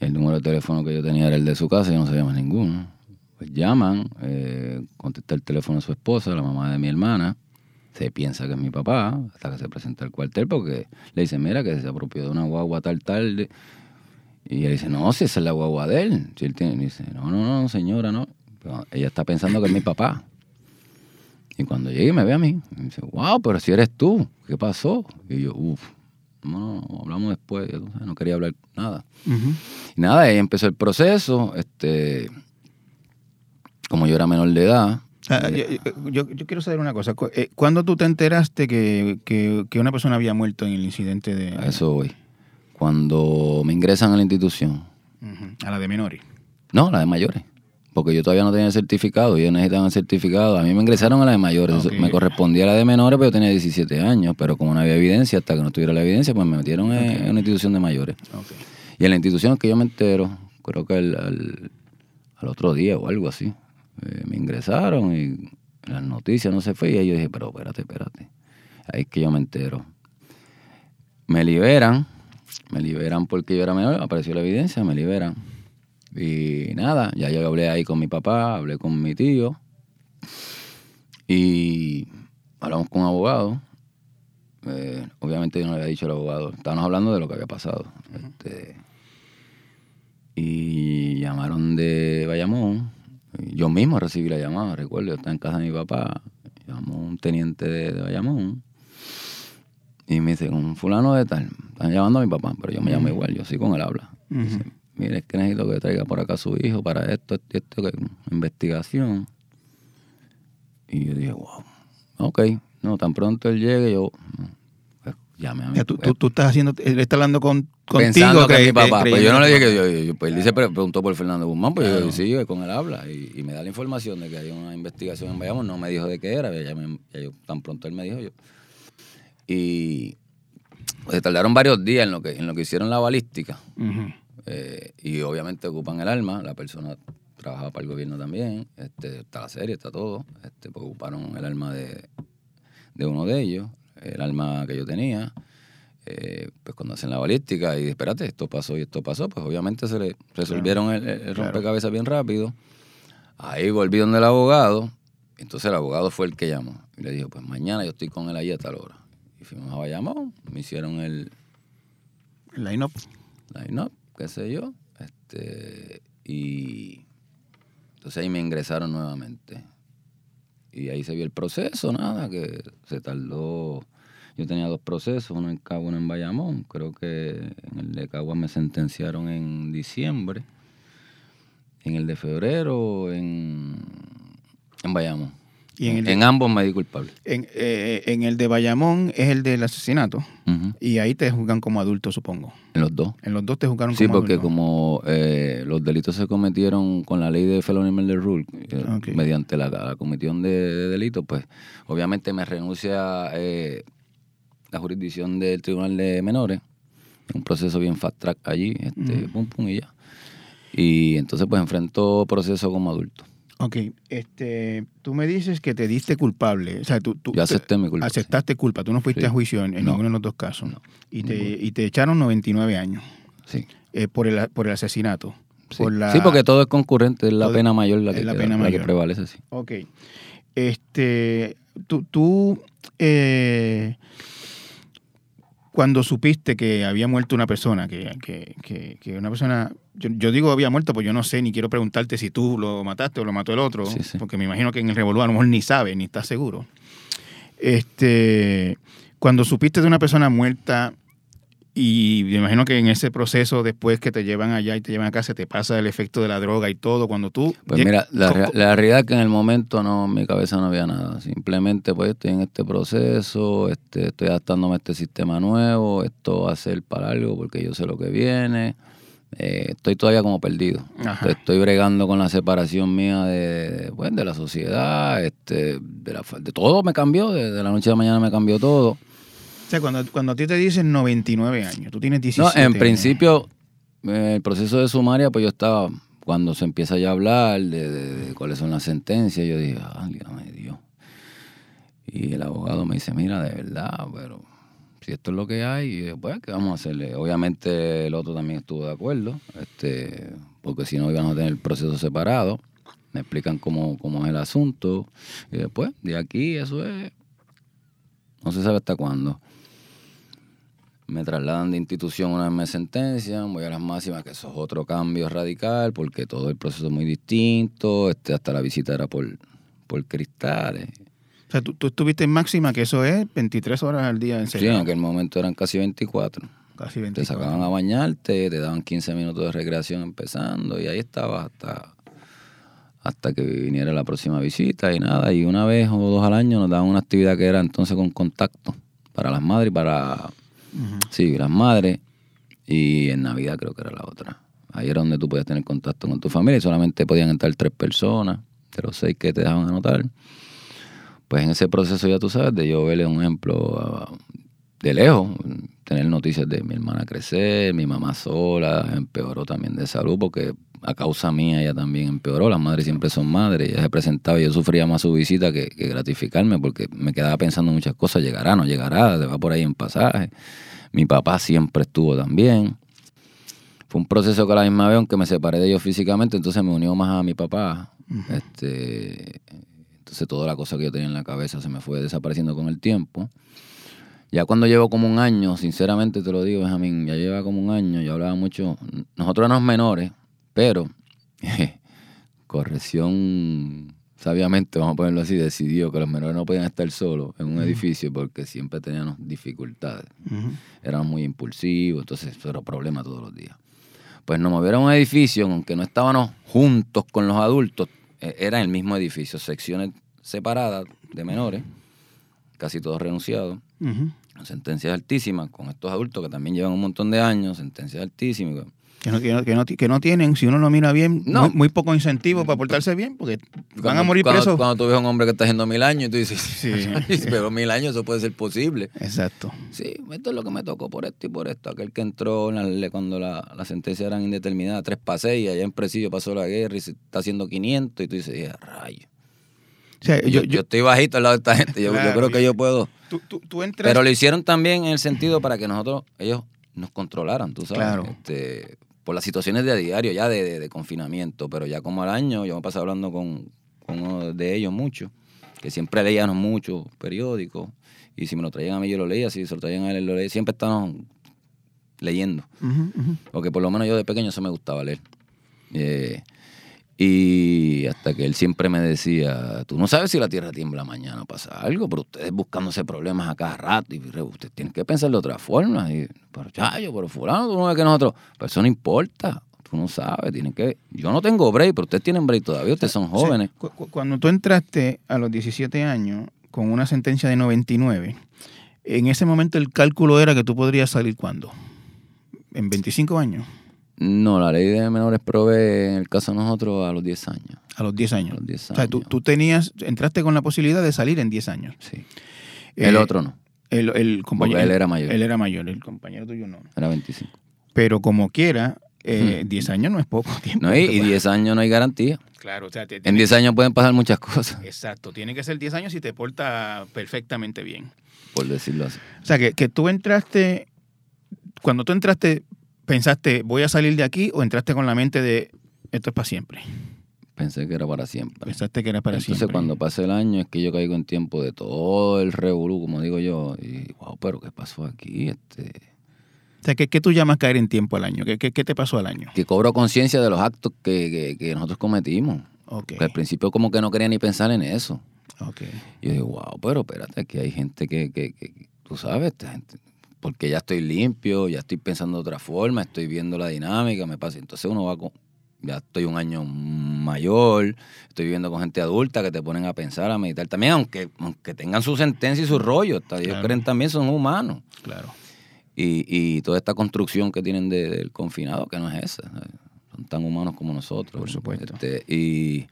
El número de teléfono que yo tenía era el de su casa, yo no sabía más ninguno. Pues llaman, eh, contesta el teléfono de su esposa, la mamá de mi hermana, se piensa que es mi papá, hasta que se presenta al cuartel porque le dicen, mira, que se apropió de una guagua tal, tal. Y él dice, no, si esa es la guagua de él. Si él tiene, dice, no, no, no, señora, no. Pero ella está pensando que es mi papá. Y cuando llegue me ve a mí, me dice, wow, pero si eres tú, ¿qué pasó? Y yo, uff, no, no, hablamos después, no quería hablar nada. Ujú. Y nada, ahí empezó el proceso, este, como yo era menor de edad, Ah, yo, yo- yo quiero saber una cosa. Eh, ¿Cuándo tú te enteraste que, que- que una persona había muerto en el incidente de... a eso voy. Cuando me ingresan a la institución. A la de menores. no, la de mayores, porque yo todavía no tenía el certificado, ellos necesitaban el certificado, a mí me ingresaron a la de mayores, me correspondía a la de menores, pero yo tenía 17 años, pero como no había evidencia, hasta que no tuviera la evidencia, pues me metieron en- en una institución de mayores. Y en la institución que yo me entero, creo que al, al- al otro día o algo así, eh, me ingresaron y las noticias no se fue. Y yo dije, pero espérate, espérate. Ahí es que yo me entero. Me liberan, me liberan porque yo era menor, apareció la evidencia, me liberan. Y nada, ya yo hablé ahí con mi papá, hablé con mi tío. Y hablamos con un abogado. Eh, obviamente yo no le había dicho al abogado, estábamos hablando de lo que había pasado. Este, y llamaron de Bayamón. Yo mismo recibí la llamada, recuerdo, yo estaba en casa de mi papá. Llamó un teniente de, de Bayamón. Y me dice, un fulano de tal, están llamando a mi papá, pero yo me llamo igual, yo sí con él habla. Dice, mire, es que necesito que traiga por acá a su hijo para esto, esto, esto, que- investigación. Y yo dije, wow, ok, no, tan pronto él llegue, yo pues, llame a mi tú, tú- tú estás haciendo, él está hablando con, contigo. Pensando que es mi papá. cre- Pues yo no le dije que yo, yo- pues él dice, pre- preguntó por Fernando Guzmán, pues yo Claro. dije, sí, con él habla. Y, y me da la información de que hay una investigación en Bayamón, no me dijo de qué era, ya me- ya yo- tan pronto él me dijo yo. Y pues, se tardaron varios días en lo que, en lo que hicieron la balística. Ujú. Eh, y obviamente ocupan el arma, la persona trabajaba para el gobierno también, este, está la serie, está todo, este, pues ocuparon el arma de, de uno de ellos, el arma que yo tenía, eh, pues cuando hacen la balística y espérate, esto pasó y esto pasó, pues obviamente se le resolvieron el, el Claro. rompecabezas bien rápido, Ahí volví donde el abogado. Entonces el abogado fue el que llamó. Y le dijo, pues mañana yo estoy con él allí a tal hora. Y fuimos a Bayamón, me hicieron el Line-up. line-up, qué sé yo. Este, y entonces ahí me ingresaron nuevamente. Y ahí se vio el proceso, nada, que se tardó. Yo tenía dos procesos, uno en Cagua, uno en Bayamón. Creo que en el de Cagua me sentenciaron en diciembre. En el de febrero, en, en Bayamón. Y en el de- en ambos me di culpable. En, eh, en el de Bayamón es el del asesinato. Y ahí te juzgan como adulto, supongo. En los dos. En los dos te juzgaron Sí, como porque adulto. como eh, los delitos se cometieron con la ley de Felony Murder Rule, eh, mediante la, la comisión de, de delitos, pues obviamente me renuncia eh, la jurisdicción del Tribunal de Menores, un proceso bien fast track allí, este, Ujú. pum, pum y ya. Y entonces pues enfrento proceso como adulto. Ok, este, tú me dices que te diste culpable. O sea, tú, tú Yo acepté mi culpa. aceptaste culpa. Tú no fuiste Sí. a juicio en, en No. ninguno de los dos casos. No. Y, te, y te echaron 99 años Sí. eh, por, el, por el asesinato. Sí. Por la- Sí, porque todo es concurrente, es la todo- pena mayor la que, es la queda, pena la que mayor. prevalece, sí. Ok. Este, tú, tú eh, cuando supiste que había muerto una persona, que, que, que, que una persona, yo, yo digo había muerto, pues yo no sé, ni quiero preguntarte si tú lo mataste o lo mató el otro, Sí, sí. porque me imagino que en el revolver a lo mejor ni sabes, ni estás seguro. Este, cuando supiste de una persona muerta y me imagino que en ese proceso después que te llevan allá y te llevan a casa te pasa el efecto de la droga y todo, cuando tú... Pues mira, la, la realidad es que en el momento no, en mi cabeza no había nada. Simplemente pues estoy en este proceso, este, estoy adaptándome a este sistema nuevo, esto va a ser para algo porque yo sé lo que viene. Eh, estoy todavía como perdido. Ajá. Estoy bregando con la separación mía de, de, pues, de la sociedad, este, de, la, de todo me cambió, de, de la noche a la mañana me cambió todo. O sea, cuando, cuando a ti te dicen 99 años, tú tienes No, 17 en años. principio, eh, el proceso de sumaria, pues yo estaba, cuando se empieza ya a hablar de, cuáles son las sentencias, yo dije, ah, Dios. Y el abogado me dice, mira, de verdad, pero esto es lo que hay, yo, pues, ¿qué vamos a hacerle? Obviamente el otro también estuvo de acuerdo, este, porque si no iban a tener el proceso separado. Me explican cómo, cómo es el asunto. Y después, de aquí, eso es, no se sabe hasta cuándo me trasladan de institución una vez me sentencian, voy a las máximas, que eso es otro cambio radical, porque todo el proceso es muy distinto, este, hasta la visita era por, por cristales. O sea, tú, tú estuviste en máxima, que eso es 23 horas al día en Sí, en aquel momento eran casi 24. Casi Te 24. sacaban a bañarte, te daban 15 minutos de recreación empezando, y ahí estabas hasta, hasta que viniera la próxima visita y nada. Y una vez o dos al año nos daban una actividad que era entonces con contacto para las madres y para. Sí, las madres. Y en Navidad creo que era la otra. Ahí era donde tú podías tener contacto con tu familia y solamente podían entrar tres personas de los seis que te dejaban anotar. Pues en ese proceso ya tú sabes, de yo verle un ejemplo de lejos, tener noticias de mi hermana crecer, mi mamá sola, empeoró también de salud porque a causa mía ella también empeoró. Las madres siempre son madres, ella se presentaba y yo sufría más su visita que, que gratificarme porque me quedaba pensando muchas cosas, llegará, no llegará, se va por ahí en pasaje. Mi papá siempre estuvo también. Fue un proceso que a la misma vez, aunque me separé de ellos físicamente, entonces me unió más a mi papá. este, entonces toda la cosa que yo tenía en la cabeza se me fue desapareciendo con el tiempo. Ya cuando llevo como un año, sinceramente te lo digo, Benjamín, ya lleva como un año, yo hablaba mucho, nosotros éramos menores, pero corrección, sabiamente, vamos a ponerlo así, decidió que los menores no podían estar solos en un edificio porque siempre teníamos dificultades. Ujú. Éramos muy impulsivos, entonces eso era problema todos los días. Pues nos movieron a un edificio, aunque no estábamos juntos con los adultos, eh, era el mismo edificio, secciones separadas de menores, casi todos renunciados, Ujú. sentencias altísimas, con estos adultos que también llevan un montón de años, sentencias altísimas. Que no, que, no, que, no, que no tienen, si uno lo mira bien, No. muy, muy poco incentivo para portarse bien, porque van a morir cuando, presos. Cuando tú ves a un hombre que está haciendo mil años y tú dices, Sí. pero mil años eso puede ser posible. Exacto. Sí, esto es lo que me tocó por esto y por esto. Aquel que entró en la ley cuando la, la sentencia eran indeterminadas, tres para seis, y allá en Presidio pasó la guerra y se está haciendo 500, y tú dices, "Eh, rayo. O sea, Yo, yo, estoy bajito al lado de esta gente, yo, creo que yo puedo. tú, tú, tú entras. Pero lo hicieron también en el sentido para que nosotros, ellos nos controlaran, tú sabes. Claro. Este, por las situaciones de a diario, ya de, de- de confinamiento, pero ya como al año, yo me pasé hablando con, con uno de ellos mucho, que siempre leían mucho periódicos, y si me lo traían a mí yo lo leía, si se lo traían a él lo leía, siempre estaban leyendo, porque por lo menos yo de pequeño eso me gustaba leer. Eh, y hasta que él siempre me decía, tú no sabes si la tierra tiembla mañana, pasa algo, pero ustedes buscándose problemas a cada rato, y ustedes tienen que pensar de otra forma. Y, pero chayo, pero fulano, tú no ves que nosotros, pero eso no importa, tú no sabes, tienen que, yo no tengo break, pero ustedes tienen break todavía, ustedes son jóvenes. Cu- cuando tú entraste a los 17 años con una sentencia de 99, en ese momento el cálculo era que tú podrías salir cuando? En 25 años, No, la ley de menores provee, en el caso de nosotros, a los 10 años. a los 10 años. A los 10 O sea, tú, años. tú tenías, entraste con la posibilidad de salir en 10 años. Sí. El Eh, otro no, El, el compañero, porque él era mayor, Él era mayor, el compañero tuyo no. era 25. Pero como quiera, eh, Ujú. 10 años no es poco tiempo. No, y, y 10 años no hay garantía. Claro, o sea, te- En tiene- 10 años pueden pasar muchas cosas, Exacto, tiene que ser 10 años y te porta perfectamente bien. por decirlo así. O sea, que, que tú entraste, cuando tú entraste, pensaste, voy a salir de aquí o entraste con la mente de, esto es para siempre. Pensé que era para siempre. Pensaste que era para Entonces siempre. cuando pase el año es que yo caigo en tiempo de todo el revolú, como digo yo, y wow, pero ¿qué pasó aquí? Este, O sea, ¿qué, qué tú llamas caer en tiempo al año? ¿Qué, qué, qué te pasó al año? que cobro conciencia de los actos que, que- que nosotros cometimos. Ok, Que al principio como que no quería ni pensar en eso. ok. Y yo digo, wow, pero espérate, aquí hay gente que, que, que- tú sabes, esta gente, porque ya estoy limpio, ya estoy pensando de otra forma, estoy viendo la dinámica, me pasa. Entonces uno va con, ya estoy un año mayor, estoy viviendo con gente adulta que te ponen a pensar, a meditar también, aunque, aunque tengan su sentencia y su rollo, Claro. creen también son humanos. Claro. Y, y toda esta construcción que tienen de- del confinado, que no es esa, son tan humanos como nosotros. Por supuesto. Este, y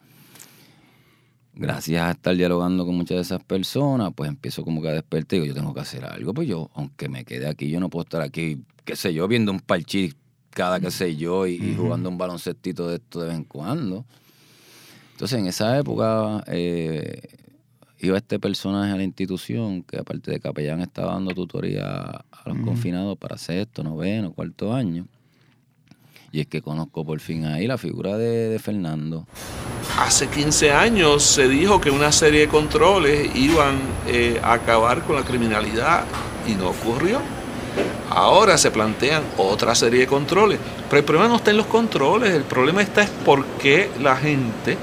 gracias a estar dialogando con muchas de esas personas, pues empiezo como que a despertar y digo, yo tengo que hacer algo, pues yo, aunque me quede aquí, yo no puedo estar aquí, qué sé yo, viendo un parchís cada qué sé yo y, jugando un baloncestito de esto de vez en cuando. Entonces en esa época eh, iba este personaje a la institución que aparte de capellán estaba dando tutoría a los Ujú. confinados para sexto, noveno, cuarto año. Y es que conozco por fin ahí la figura de, Fernando. Hace 15 años se dijo que una serie de controles iban eh, a acabar con la criminalidad y no ocurrió. Ahora se plantean otra serie de controles. Pero el problema no está en los controles, el problema está es por qué la gente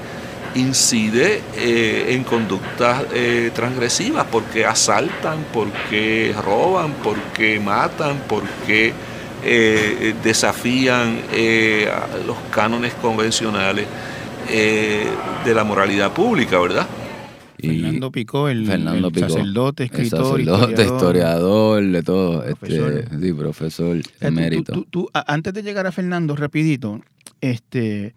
incide eh, en conductas eh, transgresivas, porque asaltan, porque roban, porque matan, porque eh, desafían eh, los cánones convencionales eh, de la moralidad pública, ¿verdad? Y Fernando Picó, el, Fernando el Picó, sacerdote, el escritor, sacerdote, historiador, de todo. Profesor. Este, sí, profesor emérito. tú- tú- tú, a- antes de llegar a Fernando, rapidito, este,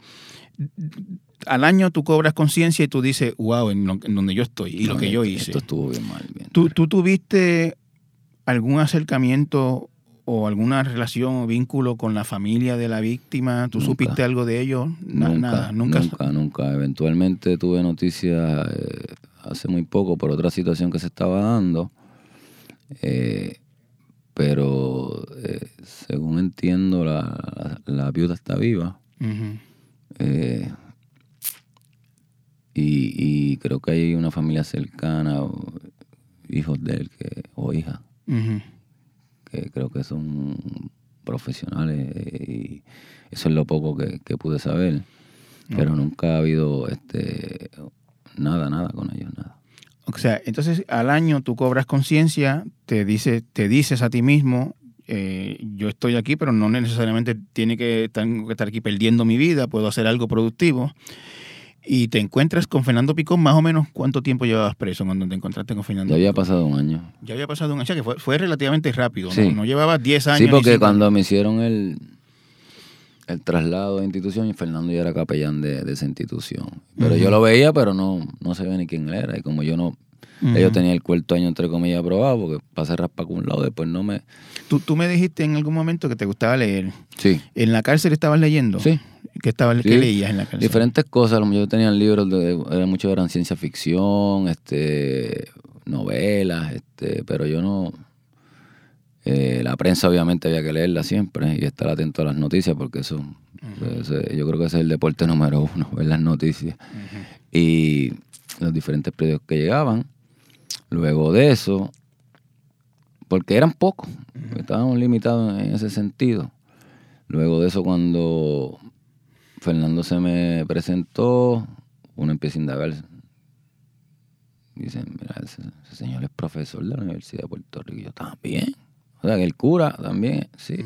al año tú cobras conciencia y tú dices, wow, en, lo- en donde yo estoy y lo que yo hice. Esto estuvo bien mal. Bien. ¿Tú, tú tuviste algún acercamiento o alguna relación o vínculo con la familia de la víctima? ¿Tú Nunca. supiste algo de ellos? Na- nunca, nada, nunca. nunca, nunca. Eventualmente tuve noticias eh, hace muy poco por otra situación que se estaba dando. Eh, pero eh, según entiendo, la, la, la viuda está viva. Eh, y, y creo que hay una familia cercana, hijos de él que, o hijas, Ujú. Que creo que son profesionales eh, y eso es lo poco que, que pude saber. Pero nunca ha habido este nada, nada con ellos, nada. O sea, entonces al año tú cobras conciencia, te, dice, te dices a ti mismo, eh, yo estoy aquí, pero no necesariamente tiene que, tengo que estar aquí perdiendo mi vida, puedo hacer algo productivo. Y te encuentras con Fernando Picón, más o menos, ¿cuánto tiempo llevabas preso cuando te encontraste con Fernando Ya había Picón? pasado un año. Ya había pasado un año, o sea, que fue, fue relativamente rápido, Sí. ¿no? No llevabas 10 años. Sí, porque cuando me hicieron el, el traslado de institución, Fernando ya era capellán de, de esa institución. Pero yo lo veía, pero no, no sabía ni quién era. Y como yo no, Ujú. ellos tenían el cuarto año entre comillas aprobado, porque pasé raspa con un lado, después no me... Tú, tú me dijiste en algún momento que te gustaba leer. Sí, ¿En la cárcel estabas leyendo? sí. ¿Qué, estabas, Sí. ¿Qué leías en la cárcel? Diferentes cosas, yo tenía libros, de, era mucho eran ciencia ficción, este, novelas, este, pero yo no, Eh, la prensa obviamente había que leerla siempre y estar atento a las noticias porque eso, ese- yo creo que ese es el deporte número uno, ver las noticias. Y los diferentes periódicos que llegaban. Luego de eso, porque eran pocos, estábamos limitados en ese sentido. Luego de eso, cuando Fernando se me presentó, uno empieza a indagar. Dicen, mira, ese, ese señor es profesor de la Universidad de Puerto Rico. Y yo, también. O sea, que el cura también, sí.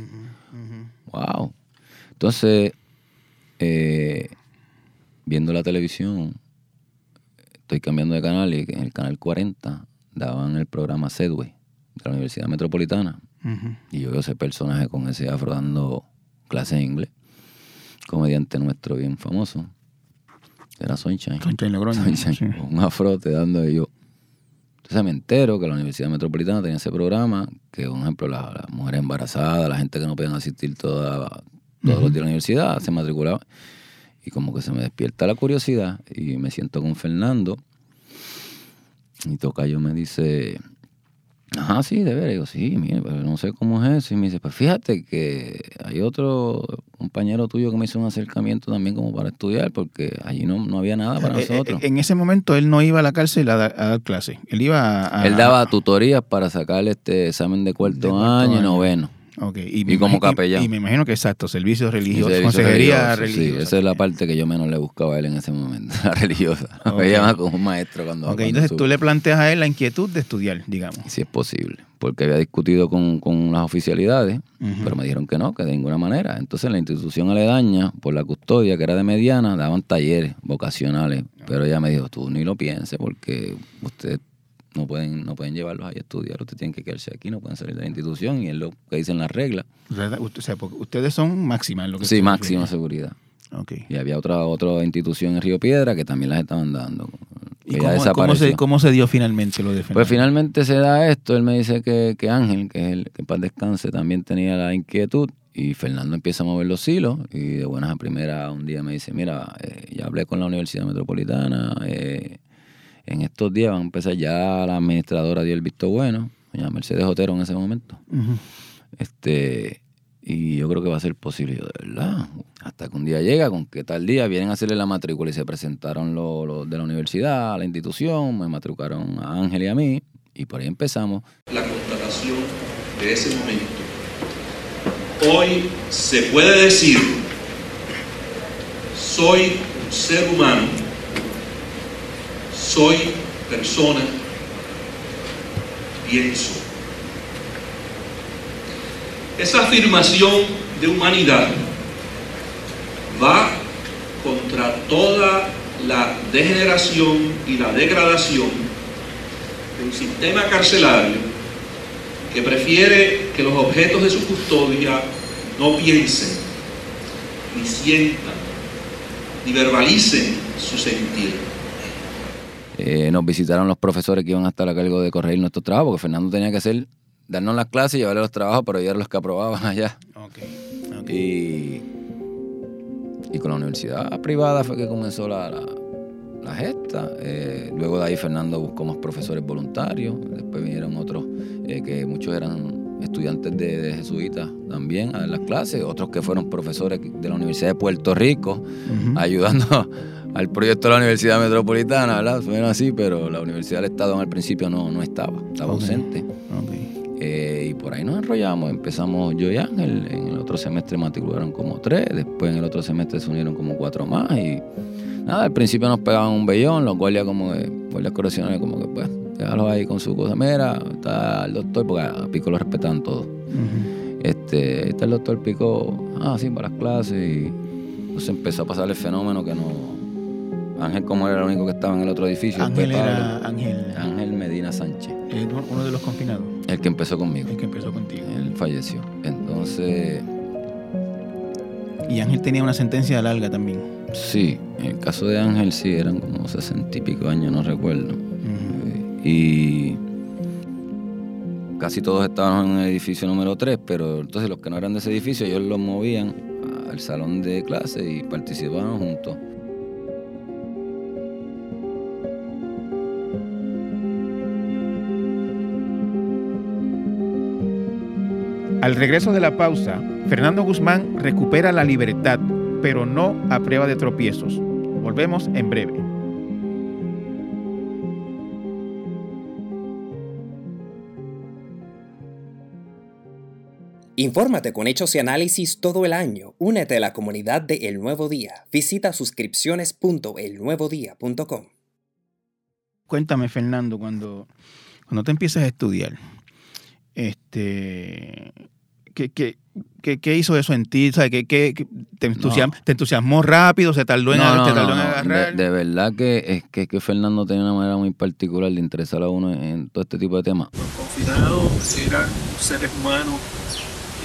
Wow. Entonces, eh, viendo la televisión, estoy cambiando de canal y en el canal 40 daban el programa Sedway de la Universidad Metropolitana. Y yo veo ese personaje con ese afro dando clases de inglés. Comediante nuestro bien famoso. Era Sunshine. Sunshine Logroño, Sunshine, sí. Un afro te dando y yo. Entonces me entero que la Universidad Metropolitana tenía ese programa, que por ejemplo la- las mujeres embarazadas, la gente que no podían asistir toda- todos los días a la universidad, se matriculaba. Y como que se me despierta la curiosidad y me siento con Fernando. Y Tocayo me dice, ajá, sí, de veras. Y yo, sí, mire, pero no sé cómo es eso. Y me dice, pues fíjate que hay otro compañero tuyo que me hizo un acercamiento también como para estudiar, porque allí no, no había nada para Eh, eh, nosotros. En ese momento él no iba a la cárcel a, dar- a dar clase. Él iba a. Él daba tutorías para sacar este examen de cuarto, De cuarto año y año. noveno. Y como capellán. Y, me imagino que exacto, servicios religiosos, servicio consejería religioso, religiosa. Sí, esa es la parte que yo menos le buscaba a él en ese momento, la religiosa. Ok. Me llama como un maestro cuando... Ok, cuando entonces tú le planteas a él la inquietud de estudiar, digamos. Si es posible, porque había discutido con, con las oficialidades, pero me dijeron que no, que de ninguna manera. Entonces la institución aledaña, por la custodia, que era de mediana, daban talleres vocacionales, pero ella me dijo, tú ni lo pienses, porque ustedes no pueden, no pueden llevarlos ahí a estudiar, ustedes tienen que quedarse aquí, no pueden salir de la institución, y es lo que dicen las reglas. O sea, porque ustedes son máximas en lo que Sí, máxima refiere. seguridad. Ok. Y había otra otra institución en Río Piedra que también las estaban dando. ¿Y cómo, cómo se, cómo se dio finalmente lo de Pues Fernando? finalmente se da esto, él me dice que, que Ángel, que es el que en paz descanse, también tenía la inquietud y Fernando empieza a mover los hilos y de buenas a primeras un día me dice, mira, eh, ya hablé con la Universidad Metropolitana, eh, en estos días van a empezar ya la administradora dio el visto bueno, doña Mercedes Otero en ese momento, este y yo creo que va a ser posible, yo de verdad, hasta que un día llega con que tal día vienen a hacerle la matrícula y se presentaron los, los de la universidad, a la institución, me matricularon a Ángel y a mí y por ahí empezamos. la constatación de ese momento. Hoy se puede decir, soy un ser humano, soy persona, pienso. Esa afirmación de humanidad va contra toda la degeneración y la degradación de un sistema carcelario que prefiere que los objetos de su custodia no piensen, ni sientan, ni verbalicen su sentir. Eh, nos visitaron los profesores que iban a estar a cargo de corregir nuestros trabajos, porque Fernando tenía que hacer, darnos las clases y llevarle los trabajos, pero ellos eran los que aprobaban allá. Ok, ok. Y, y con la universidad privada fue que comenzó la, la, la gesta. Eh, luego de ahí Fernando buscó más profesores voluntarios. Después vinieron otros eh, que muchos eran estudiantes de, de jesuitas también a dar las clases. Otros que fueron profesores de la Universidad de Puerto Rico Ujú. ayudando al proyecto de la Universidad Metropolitana, ¿verdad? Fueron así, pero la Universidad del Estado al principio no, no estaba, estaba ausente. Ok. Eh, y por ahí nos enrollamos. Empezamos yo y Ángel. En el otro semestre matricularon como tres. Después en el otro semestre se unieron como cuatro más. Y nada, al principio nos pegaban un vellón. Los guardias como que, guardias correccionales como que pues, déjalos ahí con su cosa. Mira, está el doctor, porque a Pico lo respetaban todos. Ujú. Este, está el doctor Pico, ah, sí, para las clases. Y entonces empezó a pasar el fenómeno que no... Ángel como era el único que estaba en el otro edificio. Ángel era Ángel, Ángel Medina Sánchez, eh, uno de los confinados, el que empezó conmigo. el que empezó contigo. Él falleció. Entonces, Y Ángel tenía una sentencia larga también. sí, en el caso de Ángel sí, eran como sesenta y pico años, no recuerdo. Y casi todos estaban en el edificio número 3, pero entonces los que no eran de ese edificio, ellos los movían al salón de clase y participaban juntos. Al regreso de la pausa, Fernando Guzmán recupera la libertad, pero no a prueba de tropiezos. Volvemos en breve. Infórmate con hechos y análisis todo el año. Únete a la comunidad de El Nuevo Día. Visita suscripciones.elnuevodía.com. Cuéntame, Fernando, cuando, cuando te empiezas a estudiar, este, ¿qué, qué, qué, qué hizo eso en ti? ¿Sabes? ¿Qué, qué, qué- te, entusiasm- No. te entusiasmó rápido? ¿Se tardó en, No, no, te no, tardó en agarrar? De, de verdad que es que, que Fernando tenía una manera muy particular de interesar a uno en, en todo este tipo de temas. Los confinados eran seres humanos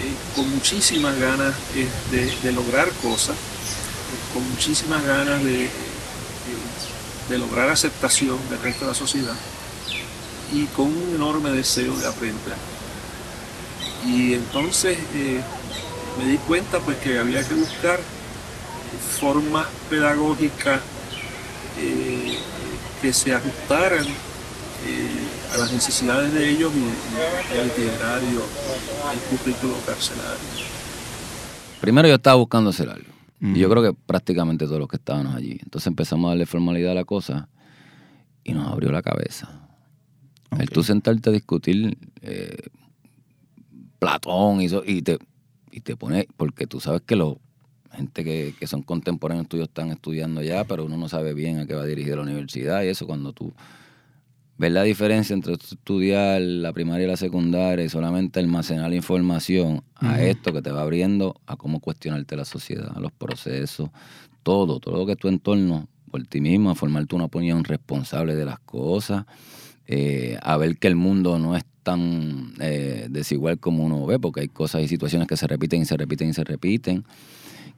eh, con muchísimas ganas eh, de, de lograr cosas, eh, con muchísimas ganas de, de- de lograr aceptación del resto de la sociedad y con un enorme deseo de aprender. Y entonces eh, me di cuenta pues que había que buscar formas pedagógicas eh, que se ajustaran eh, a las necesidades de ellos y, y- al itinerario, al currículo carcelario. Primero yo estaba buscando hacer algo. Y yo creo que prácticamente todos los que estábamos allí. Entonces empezamos a darle formalidad a la cosa y nos abrió la cabeza. El tú sentarte a discutir eh, Platón y, eso, y te y te pone, porque tú sabes que los gente que, que son contemporáneos tuyos están estudiando ya, pero uno no sabe bien a qué va dirigir la universidad y eso cuando tú ves la diferencia entre estudiar la primaria y la secundaria y solamente almacenar la información a esto que te va abriendo a cómo cuestionarte la sociedad, los procesos, todo, todo lo que es tu entorno por ti mismo, a formarte una opinión responsable de las cosas, eh, a ver que el mundo no es tan eh, desigual como uno ve, porque hay cosas y situaciones que se repiten y se repiten y se repiten,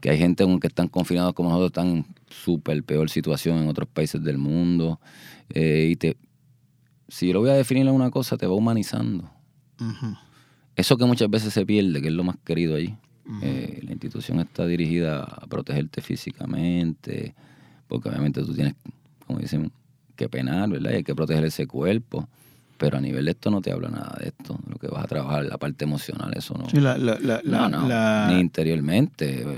que hay gente aunque están confinados como nosotros, están en súper peor situación en otros países del mundo, eh, y te, si yo lo voy a definir en una cosa, te va humanizando. Eso que muchas veces se pierde, que es lo más querido allí. Eh, la institución está dirigida a protegerte físicamente, porque obviamente tú tienes, como dicen, que penar, ¿verdad? Y hay que proteger ese cuerpo. Pero a nivel de esto no te habla nada de esto. Lo que vas a trabajar, la parte emocional, eso no. Sí, la, la, la, la- no, no, la- ni interiormente. El,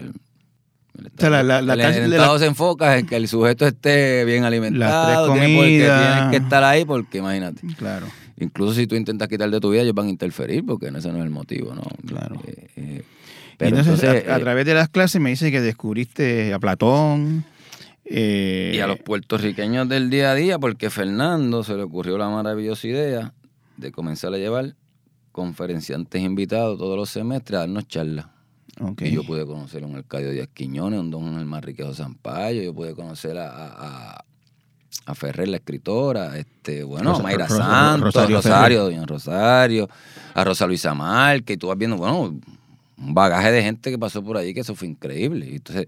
el O sea, el Estado se enfoca en que el sujeto esté bien alimentado, tres tiene porque tienes que estar ahí, porque imagínate. Claro. Incluso si tú intentas quitar de tu vida, ellos van a interferir, porque ese no es el motivo, ¿no? Claro. Eh, eh, Y entonces, entonces, a, a eh, través de las clases me dice que descubriste a Platón. Eh, y a los puertorriqueños del día a día, porque Fernando se le ocurrió la maravillosa idea de comenzar a llevar conferenciantes invitados todos los semestres a darnos charlas. Y yo pude conocer a un Arcadio Díaz Quiñones, un don el Manriquejo Zampayo, yo pude conocer a, a, a- Ferrer, la escritora, este, bueno, Rosa- a Mayra Santos, Rosario Rosario, Ferrer. Doña Rosario, a Rosa Luisa Márquez, y tú vas viendo, bueno, un bagaje de gente que pasó por ahí que eso fue increíble. Y entonces,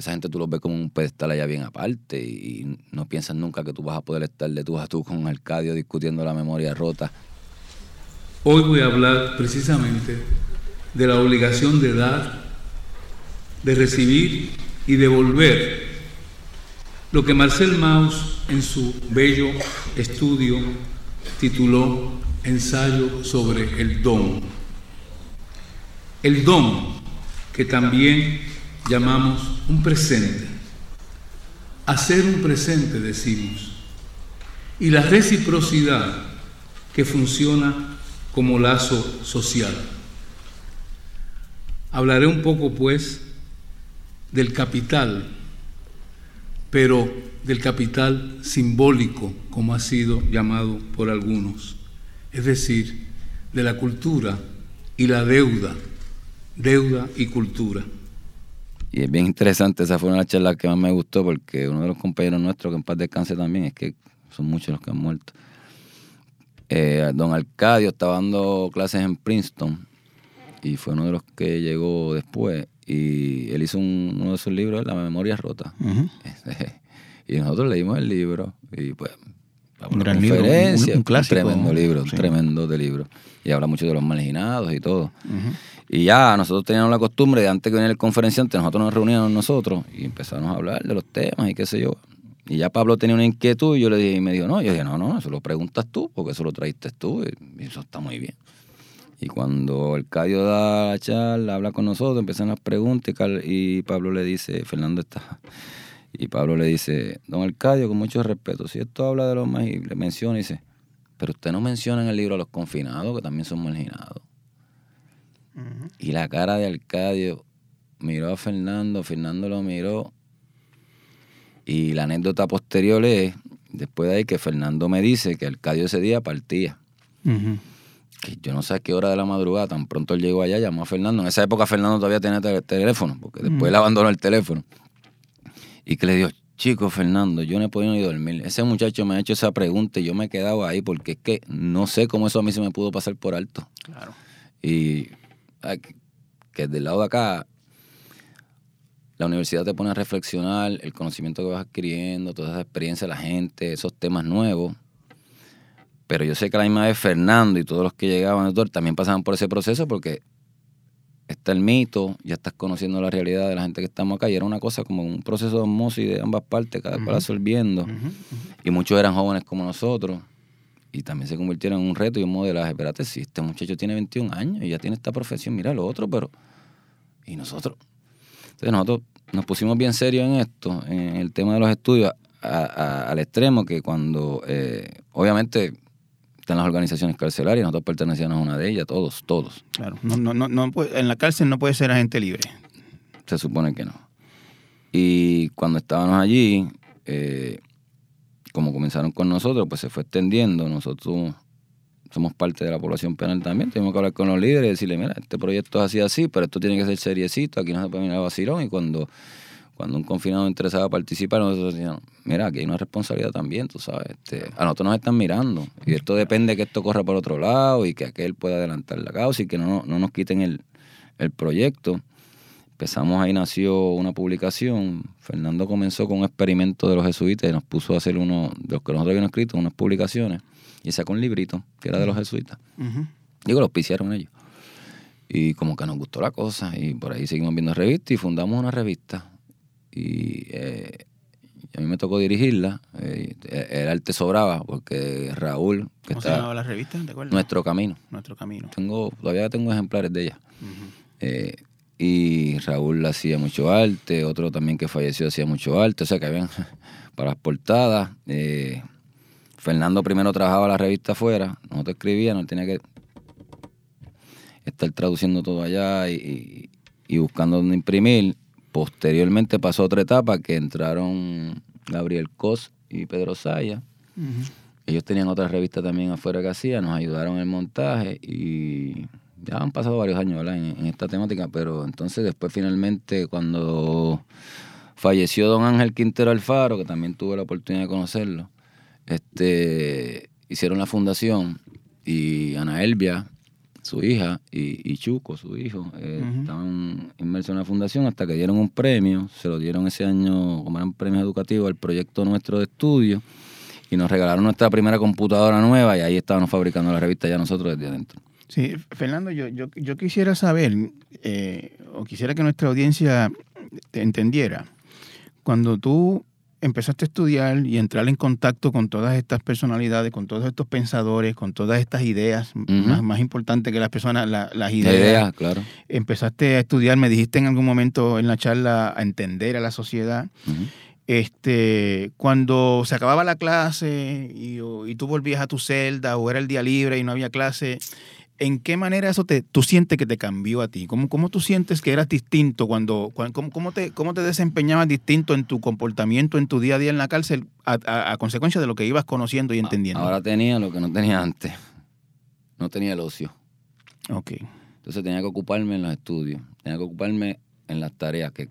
esa gente tú los ves como un pedestal allá bien aparte y, no piensas nunca que tú vas a poder estar de tú a tú con Arcadio discutiendo la memoria rota. Hoy voy a hablar precisamente de la obligación de dar, de recibir y devolver lo que Marcel Mauss en su bello estudio tituló Ensayo sobre el don. El don que también llamamos un presente. Hacer un presente, decimos. Y la reciprocidad que funciona como lazo social. Hablaré un poco, pues, del capital, pero del capital simbólico, como ha sido llamado por algunos, es decir, de la cultura y la deuda, deuda y cultura. Y es bien interesante, esa fue una de las charlas que más me gustó porque uno de los compañeros nuestros, que en paz descanse también, es que son muchos los que han muerto. Eh, don Arcadio estaba dando clases en Princeton y fue uno de los que llegó después y él hizo un- uno de sus libros, La memoria rota. Y nosotros leímos el libro y pues Un gran libro, un- conferencia, un clásico, tremendo libro, un tremendo de libro. Y habla mucho de los marginados y todo. Ujú. Y ya nosotros teníamos la costumbre de antes que viniera el conferenciante, nosotros nos reuníamos nosotros y empezamos a hablar de los temas y qué sé yo. Y ya Pablo tenía una inquietud y yo le dije, y me dijo, no, yo dije, no, no, eso lo preguntas tú, porque eso lo traíste tú y y eso está muy bien. Y cuando el Cadio da la charla, habla con nosotros, empiezan las preguntas y, y Pablo le dice, Fernando está, y Pablo le dice, don Arcadio, con mucho respeto, si esto habla de los marginados, le menciona y dice, pero usted no menciona en el libro a los confinados, que también son marginados. Y la cara de Arcadio miró a Fernando, Fernando lo miró. Y la anécdota posterior es, después de ahí, que Fernando me dice que Arcadio ese día partía. Que yo no sé a qué hora de la madrugada, tan pronto él llegó allá, llamó a Fernando. En esa época Fernando todavía tenía tele- teléfono, porque después él abandonó el teléfono. Y que le dijo, chico Fernando, yo no he podido ni dormir. Ese muchacho me ha hecho esa pregunta y yo me he quedado ahí porque es que no sé cómo eso a mí se me pudo pasar por alto. Claro. Y que- que del lado de acá, la universidad te pone a reflexionar el conocimiento que vas adquiriendo, toda esa experiencia de la gente, esos temas nuevos. Pero yo sé que la misma vez Fernando y todos los que llegaban doctor, también pasaban por ese proceso porque está el mito, ya estás conociendo la realidad de la gente que estamos acá y era una cosa como un proceso de osmosis de ambas partes, cada cual absorbiendo. Y muchos eran jóvenes como nosotros y también se convirtieron en un reto y un modelaje. Espérate, si este muchacho tiene 21 años y ya tiene esta profesión, mira lo otro, pero... ¿Y nosotros? Entonces nosotros nos pusimos bien serios en esto, en el tema de los estudios, a- a- al extremo que cuando, eh, obviamente, están las organizaciones carcelarias, nosotros pertenecíamos a una de ellas, todos, todos. Claro. No, no, no, en la cárcel no puede ser agente libre. Se supone que no. Y cuando estábamos allí, eh, como comenzaron con nosotros, pues se fue extendiendo. Nosotros somos parte de la población penal también. Tuvimos que hablar con los líderes y decirle, mira, este proyecto es así, así, pero esto tiene que ser seriecito, aquí no se puede mirar vacilón. Y cuando, cuando un confinado interesaba participar, nosotros decíamos, mira, aquí hay una responsabilidad también, tú sabes. Este, a nosotros nos están mirando. Y esto depende que esto corra por otro lado y que aquel pueda adelantar la causa y que no, no nos quiten el, el proyecto. Empezamos ahí, nació una publicación. Fernando comenzó con un experimento de los jesuitas y nos puso a hacer uno de los que nosotros habíamos escrito, unas publicaciones. Y sacó un librito que era de los jesuitas. Ujú. Digo, lo auspiciaron ellos. Y como que nos gustó la cosa. Y por ahí seguimos viendo revistas y fundamos una revista. Y eh, a mí me tocó dirigirla. Eh, el arte sobraba porque Raúl, que ¿Cómo se está llamaba la revista? ¿Te acuerdas? nuestro camino. Nuestro camino. Tengo, todavía tengo ejemplares de ella. Eh, y Raúl hacía mucho arte, otro también que falleció hacía mucho arte, o sea que habían para las portadas. eh, Fernando primero trabajaba la revista afuera, nosotros escribíamos, él tenía que estar traduciendo todo allá y, y- y buscando dónde imprimir. Posteriormente pasó otra etapa que entraron Gabriel Cos y Pedro Saya. Ellos tenían otra revista también afuera que hacían, nos ayudaron en el montaje y ya han pasado varios años ¿verdad? En, en esta temática, pero entonces después finalmente cuando falleció don Ángel Quintero Alfaro, que también tuve la oportunidad de conocerlo, este, hicieron la fundación y Ana Elvia, su hija, y, y Chuco, su hijo, eh, estaban inmersos en la fundación hasta que dieron un premio, se lo dieron ese año como eran premios educativos al proyecto nuestro de estudio y nos regalaron nuestra primera computadora nueva y ahí estábamos fabricando la revista ya nosotros desde adentro. Sí, Fernando, yo, yo, yo quisiera saber, eh, o quisiera que nuestra audiencia te entendiera, cuando tú empezaste a estudiar y entrar en contacto con todas estas personalidades, con todos estos pensadores, con todas estas ideas, más, más importante que las personas, la- las La ideas, idea, claro. empezaste a estudiar, me dijiste en algún momento en la charla, a entender a la sociedad. Este, cuando se acababa la clase y tú volvías a tu celda o era el día libre y no había clase, ¿en qué manera eso te, tú sientes que te cambió a ti? ¿Cómo, cómo tú sientes que eras distinto cuando, cuan- cómo, cómo te, cómo te desempeñabas distinto en tu comportamiento, en tu día a día en la cárcel, a, a- a consecuencia de lo que ibas conociendo y entendiendo? Ahora tenía lo que no tenía antes. No tenía el ocio. ok. Entonces tenía que ocuparme en los estudios, tenía que ocuparme en las tareas, que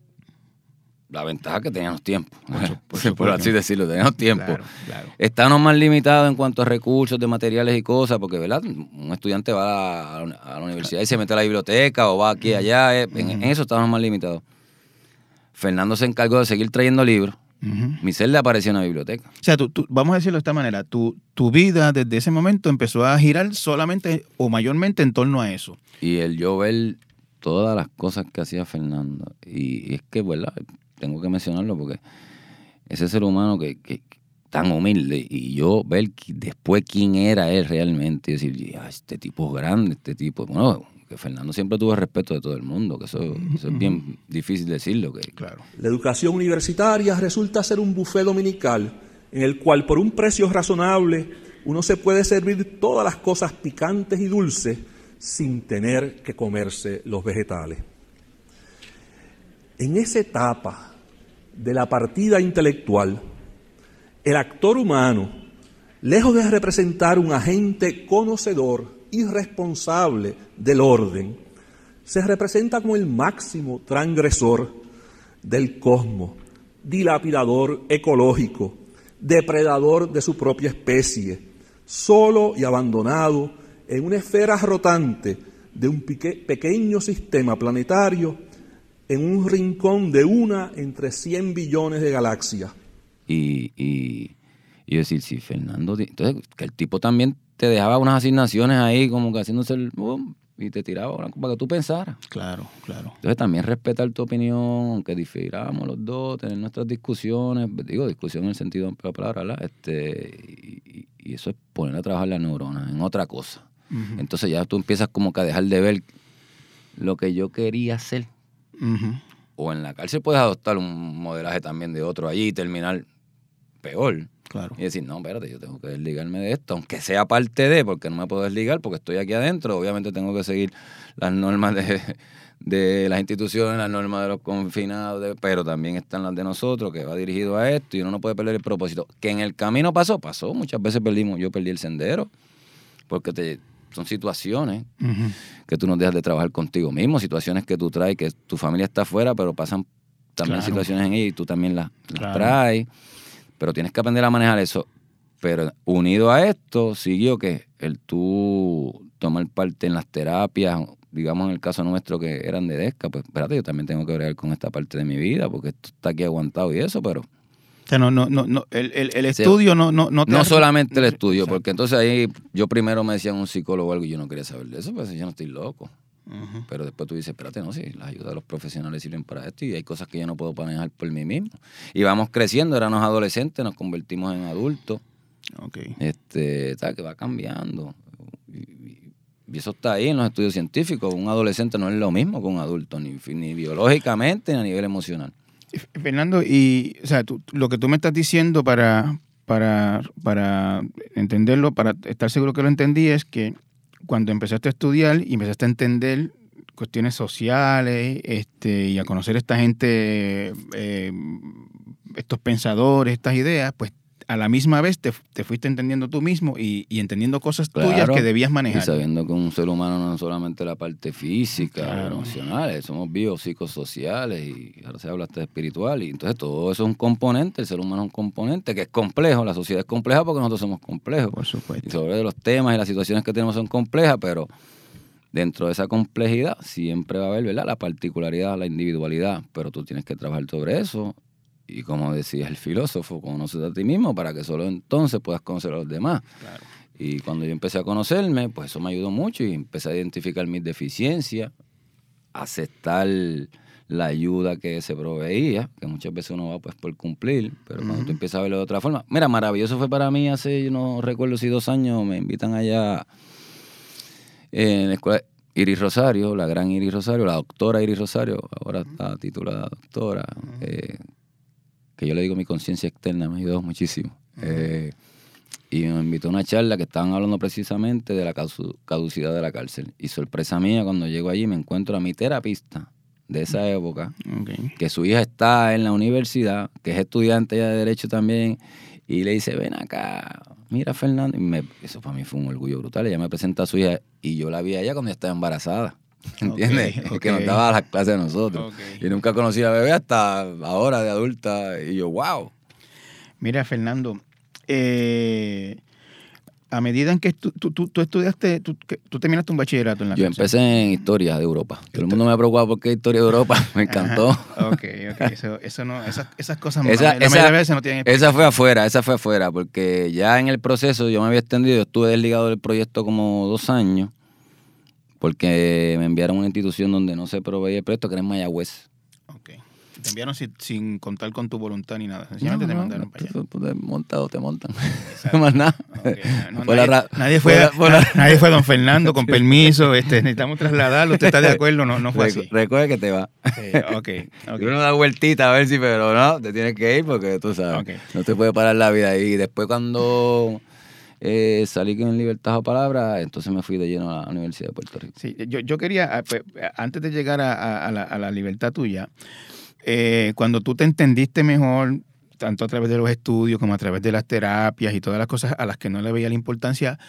la ventaja es que teníamos tiempo, Por así decirlo, teníamos tiempo. Claro, claro. Estábamos más limitados en cuanto a recursos de materiales y cosas, porque ¿verdad? un estudiante va a la, universidad y se mete a la biblioteca o va aquí y allá, eh, en, en eso estábamos más limitados. Fernando se encargó de seguir trayendo libros. Ujú. Mi celda apareció en la biblioteca. O sea, tú, tú- vamos a decirlo de esta manera, tu, tu vida desde ese momento empezó a girar solamente o mayormente en torno a eso. Y el yo ver todas las cosas que hacía Fernando. Y, y es que, ¿verdad? Tengo que mencionarlo porque ese ser humano que, que tan humilde y yo ver después quién era él realmente y decir, "Ah, este tipo es grande, este tipo, bueno, que Fernando siempre tuvo el respeto de todo el mundo, que eso, eso es bien difícil decirlo, que Claro. La educación universitaria resulta ser un buffet dominical en el cual por un precio razonable uno se puede servir todas las cosas picantes y dulces sin tener que comerse los vegetales. En esa etapa de la partida intelectual, el actor humano, lejos de representar un agente conocedor y responsable del orden, se representa como el máximo transgresor del cosmos, dilapidador ecológico, depredador de su propia especie, solo y abandonado en una esfera rotante de un pequeño sistema planetario en un rincón de una entre 100 billones de galaxias. y, y, y decir, si Fernando, entonces que el tipo también te dejaba unas asignaciones ahí como que haciéndose el, boom, y te tiraba para que tú pensaras. Claro, claro. Entonces también respetar tu opinión, aunque difiramos los dos, tener nuestras discusiones, digo discusión en el sentido amplio de la palabra, ¿verdad? Este, y, y eso es poner a trabajar las neuronas en otra cosa. Entonces ya tú empiezas como que a dejar de ver lo que yo quería hacer. O en la cárcel puedes adoptar un modelaje también de otro allí y terminar peor. Claro. Y decir, no, espérate, yo tengo que desligarme de esto, aunque sea parte de, porque no me puedo desligar, porque estoy aquí adentro. Obviamente tengo que seguir las normas de, de las instituciones, las normas de los confinados, de- pero también están las de nosotros, que va dirigido a esto, y uno no puede perder el propósito. Que en el camino pasó, pasó. Muchas veces perdimos, yo perdí el sendero, porque te, son situaciones que tú no dejas de trabajar contigo mismo, situaciones que tú traes, que tu familia está afuera, pero pasan también Claro. situaciones en ella y tú también las, las Claro. traes. Pero tienes que aprender a manejar eso. Pero unido a esto, siguió que el tú tomar parte en las terapias, digamos en el caso nuestro que eran de DESCA, pues espérate, yo también tengo que bregar con esta parte de mi vida, porque esto está aquí aguantado y eso, pero O sea, no, no, no, no, el, el, el Sí. estudio no, no, no te no hace- solamente el estudio, Exacto. porque entonces ahí yo primero me decían un psicólogo algo y yo no quería saber de eso, pues yo no estoy loco. Pero después tú dices, espérate, no, si las ayudas de los profesionales sirven para esto y hay cosas que yo no puedo manejar por mí mismo. Y vamos creciendo, éramos adolescentes, nos convertimos en adultos, Ok. este, ¿sabes? que va cambiando. Y, eso está ahí en los estudios científicos. Un adolescente no es lo mismo que un adulto, ni, ni biológicamente ni a nivel emocional. Fernando, y o sea, tú- lo que tú me estás diciendo para, para, para entenderlo, para estar seguro que lo entendí, es que cuando empezaste a estudiar y empezaste a entender cuestiones sociales este, y a conocer esta gente, eh, estos pensadores, estas ideas, pues a la misma vez te, te fuiste entendiendo tú mismo y, y entendiendo cosas tuyas que debías Y manejar. sabiendo que un ser humano no es solamente la parte física, Claro. emocional, somos biopsicosociales y ahora se habla hasta de espiritual. Y entonces todo eso es un componente, el ser humano es un componente que es complejo, la sociedad es compleja porque nosotros somos complejos. Por supuesto. Y sobre los temas y las situaciones que tenemos son complejas, pero dentro de esa complejidad siempre va a haber ¿verdad? la particularidad, la individualidad, pero tú tienes que trabajar sobre eso. Y como decía el filósofo, conoces a ti mismo para que solo entonces puedas conocer a los demás. Claro. Y cuando yo empecé a conocerme, pues eso me ayudó mucho y empecé a identificar mis deficiencias, aceptar la ayuda que se proveía, que muchas veces uno va pues por cumplir, pero cuando tú empiezas a verlo de otra forma. Mira, maravilloso fue para mí hace, yo no recuerdo si dos años, me invitan allá en la escuela Iris Rosario, la gran Iris Rosario, la doctora Iris Rosario, ahora está titulada doctora, eh, que yo le digo mi conciencia externa, me ayudó muchísimo. Eh, y me invitó a una charla que estaban hablando precisamente de la caducidad de la cárcel. Y sorpresa mía, cuando llego allí me encuentro a mi terapista de esa época, que su hija está en la universidad, que es estudiante ya de Derecho también, y le dice, ven acá, mira Fernando. Y me- eso para mí fue un orgullo brutal. Ella me presenta a su hija y yo la vi a ella cuando ella estaba embarazada. ¿Entiendes? Ok, Que nos ok. daba las clases a nosotros. Y nunca conocí a bebé hasta ahora de adulta. Y yo, wow. Mira, Fernando, eh, a medida en que tú, tú- tú- estudiaste, tú, tú terminaste un bachillerato en la Yo empecé en historia de Europa. Todo el mundo me ha preocupado por qué historia de Europa. Me encantó. Ajá. Ok, ok. Eso, eso no, esas, esas cosas Esa- la, esa- de veces no tienen Esa fue afuera, esa fue afuera, porque ya en el proceso yo me había extendido, yo estuve desligado del proyecto como dos años, porque me enviaron a una institución donde no se proveía el proyecto, que era en Mayagüez. Ok. Te enviaron sin, sin contar con tu voluntad ni nada. Sencillamente te mandaron para allá. Te montas o te montan. Exacto. Más nada. No, Fue la nadie, nadie fue, la- nadie fue don Fernando, con permiso, este, necesitamos trasladarlo, ¿usted está de acuerdo? No, no fue Recu- así. Recuerda que te va. Sí, ok, ok. Uno da vueltita a ver si, pero no, te tienes que ir porque tú sabes, Ok. no te puede parar la vida. Y después cuando eh, salí con libertad o palabra, entonces me fui de lleno a la Universidad de Puerto Rico. Sí, yo, yo quería, ah, pues, antes de llegar a, a- a la, a la libertad tuya, eh, cuando tú te entendiste mejor, tanto a través de los estudios como a través de las terapias y todas las cosas a las que no le veía la importancia,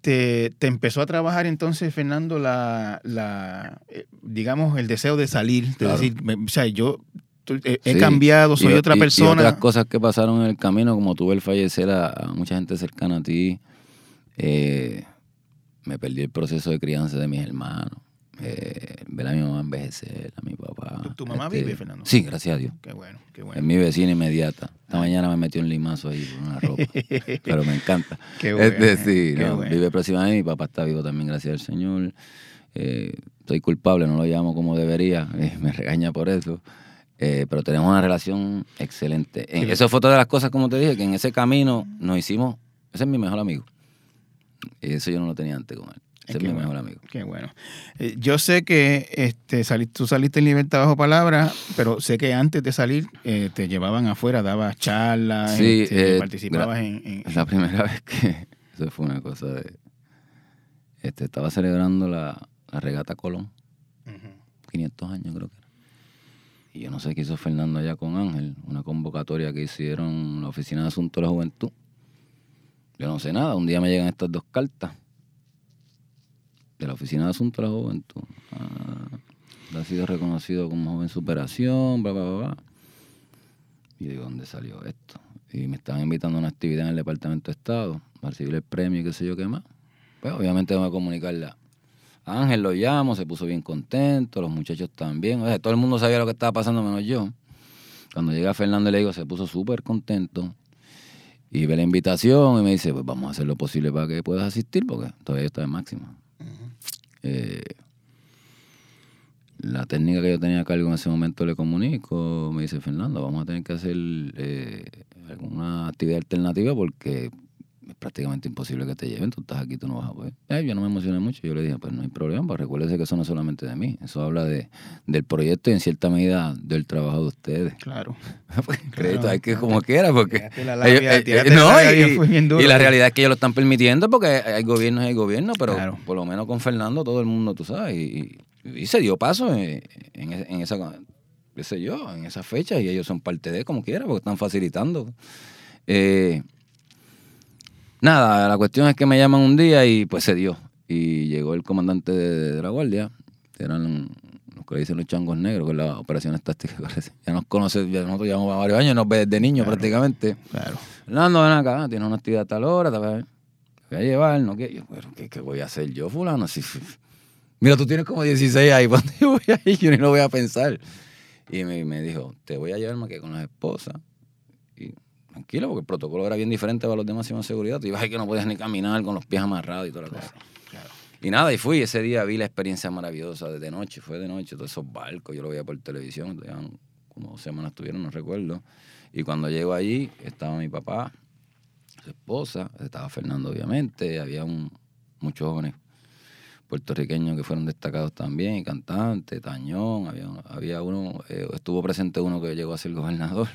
te, te empezó a trabajar entonces, Fernando, la, la eh, digamos, el deseo de salir, de Claro. decir, me- o sea, yo he, he Sí, cambiado, soy y- otra y- Y persona. otras cosas que pasaron en el camino, como tuve el fallecer a, a mucha gente cercana a ti, eh, me perdí el proceso de crianza de mis hermanos, eh, ver a mi mamá envejecer, a mi papá. este, ¿Tu- tu mamá vive, Fernando? Sí, gracias a Dios. Qué bueno, qué Es bueno. mi vecina inmediata. Esta mañana me metió un limazo ahí por una ropa. pero me encanta. Qué bueno, Este, sí, qué no, bueno. vive próximamente. Mi papá está vivo también, gracias al Señor. Eh, soy culpable, no lo llamo como debería. eh, me regaña por eso. Eh, pero tenemos una relación excelente. En- Sí. eso fue todas las cosas, como te dije, que en ese camino nos hicimos. Ese es mi mejor amigo. Y eso yo no lo tenía antes con él. Ese es mi bueno. mejor amigo. Qué bueno. Eh, yo sé que este, sali- tú saliste en libertad bajo palabra, pero sé que antes de salir eh, te llevaban afuera, dabas charlas, Sí, este, eh, participabas en, la primera vez que eso fue una cosa de. Este, estaba celebrando la, la regata Colón, Ujú. 500 años creo que. Yo no sé qué hizo Fernando allá con Ángel, una convocatoria que hicieron la Oficina de Asuntos de la Juventud. Yo no sé nada, un día me llegan estas dos cartas de la Oficina de Asuntos de la Juventud. Ah, ha sido reconocido como joven superación, bla, bla, bla, bla. Y digo, ¿dónde salió esto? Y me estaban invitando a una actividad en el Departamento de Estado para recibir el premio y qué sé yo qué más. Pues obviamente voy a comunicarle a Ángel, lo llamo, se puso bien contento, los muchachos también. O sea, todo el mundo sabía lo que estaba pasando menos yo. Cuando llega Fernando le digo, se puso súper contento. Y ve la invitación y me dice, pues vamos a hacer lo posible para que puedas asistir, porque todavía está en máxima. Eh, la técnica que yo tenía a cargo en ese momento le comunico, me dice, Fernando, vamos a tener que hacer eh, alguna actividad alternativa porque es prácticamente imposible que te lleven, tú estás aquí, tú no vas a poder. Eh, yo no me emocioné mucho, yo le dije, pues no hay problema, pues recuérdese que eso no es solamente de mí, eso habla de, del proyecto y en cierta medida del trabajo de ustedes. Claro. Crédito hay que como quiera, porque... Tiraste la labia, ellos- eh, eh, la no, y, fue bien duro. y la realidad es que ellos lo están permitiendo porque hay gobiernos y hay gobiernos, pero Claro. por lo menos con Fernando todo el mundo, tú sabes, y, y- y se dio paso en, en, ese- en esa, qué sé yo, en esa fecha y ellos son parte de como quiera porque están facilitando. Eh, nada, la cuestión es que me llaman un día y pues se dio. Y llegó el comandante de, de la guardia, que eran los que le dicen los changos negros, que es la operación táctica. Ya nos conoce, ya nosotros llevamos varios años, nos ve desde niños Claro. prácticamente. Claro. Fernando, ven acá, tienes una actividad a tal hora, te voy a, llevar, ¿no? ¿Qué? Yo, pero ¿qué, qué voy a hacer yo, fulano? Si- mira, tú tienes como 16 ahí, ¿para dónde yo voy a ir? Yo ni lo voy a pensar. Y me, me dijo, te voy a llevar más que con las esposas. Tranquilo, porque el protocolo era bien diferente para los de máxima seguridad. Tú ibas ahí que no podías ni caminar con los pies amarrados y toda la cosa. Y nada, y fui. Ese día vi la experiencia maravillosa de, de noche, fue de noche, todos esos barcos, yo lo veía por televisión, como dos semanas estuvieron, no recuerdo. Y cuando llego allí, estaba mi papá, su esposa, estaba Fernando, obviamente, había un, muchos jóvenes puertorriqueños que fueron destacados también, y cantantes, Tañón, había, había uno, eh, estuvo presente uno que llegó a ser gobernador.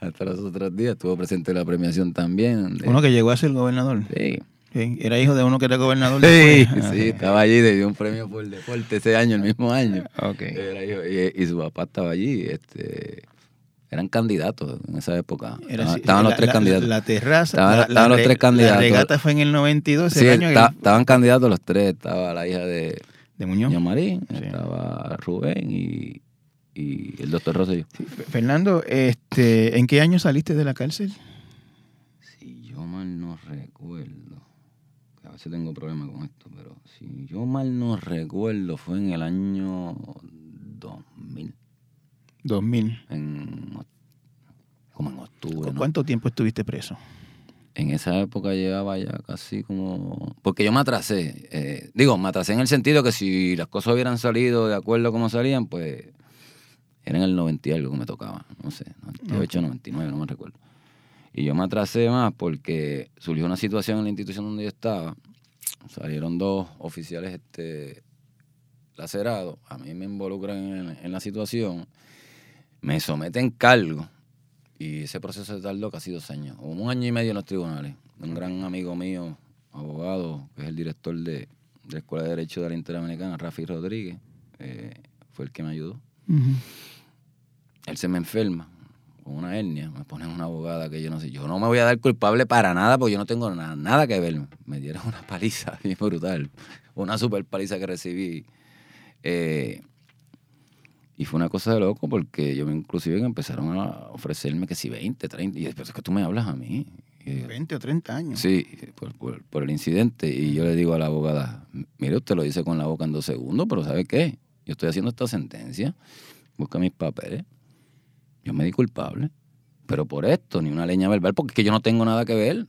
Hasta los otros días estuvo presente en la premiación también. de- Uno que llegó a ser gobernador. Sí, Sí, Era hijo de uno que era gobernador. Sí, sí, estaba allí, le dio un premio por deporte ese año, el mismo año. Ok. Era hijo- y, y su papá estaba allí, este, eran candidatos en esa época. Era Estaban, los tres la- candidatos. La terraza. Estaban- los re- tres candidatos. La regata fue en el 92, ese Sí, año. esta- que- estaban candidatos los tres, estaba la hija de de Muñoz. Ño Marín, Sí. estaba Rubén y, y el doctor Rosselló. Sí, Fernando, este, ¿en qué año saliste de la cárcel? Si yo mal no recuerdo, a veces tengo problemas con esto, pero si yo mal no recuerdo, fue en el año 2000. 2000. en, como en octubre. ¿no? ¿Cuánto tiempo estuviste preso? En esa época llevaba ya casi como... Porque yo me atrasé. eh, digo, me atrasé en el sentido que si las cosas hubieran salido de acuerdo como salían, pues Era en el 90 y algo que me tocaba, no sé, 98, 99, no me recuerdo. Y yo me atrasé más porque surgió una situación en la institución donde yo estaba. Salieron dos oficiales este, lacerados. A mí me involucran en, en la situación. Me someten cargo. Y ese proceso se tardó casi dos años. Hubo un año y medio en los tribunales. Un gran amigo mío, abogado, que es el director de, de la Escuela de Derecho de la Interamericana, Rafi Rodríguez, eh, fue el que me ayudó. Él se me enferma con una hernia, me ponen una abogada que yo no sé, yo no me voy a dar culpable para nada porque yo no tengo nada, nada que ver. Me dieron una paliza bien brutal, una super paliza que recibí. Eh, y fue una cosa de loco porque yo inclusive empezaron a ofrecerme que si 20, 30, y después es que tú me hablas a mí. Y, 20 o 30 años. Sí, por, por- por el incidente. Y yo le digo a la abogada, mire, usted lo dice con la boca en dos segundos, pero ¿sabe qué? Yo estoy haciendo esta sentencia, busca mis papeles, yo me di culpable, pero por esto, ni una leña verbal, porque es que yo no tengo nada que ver.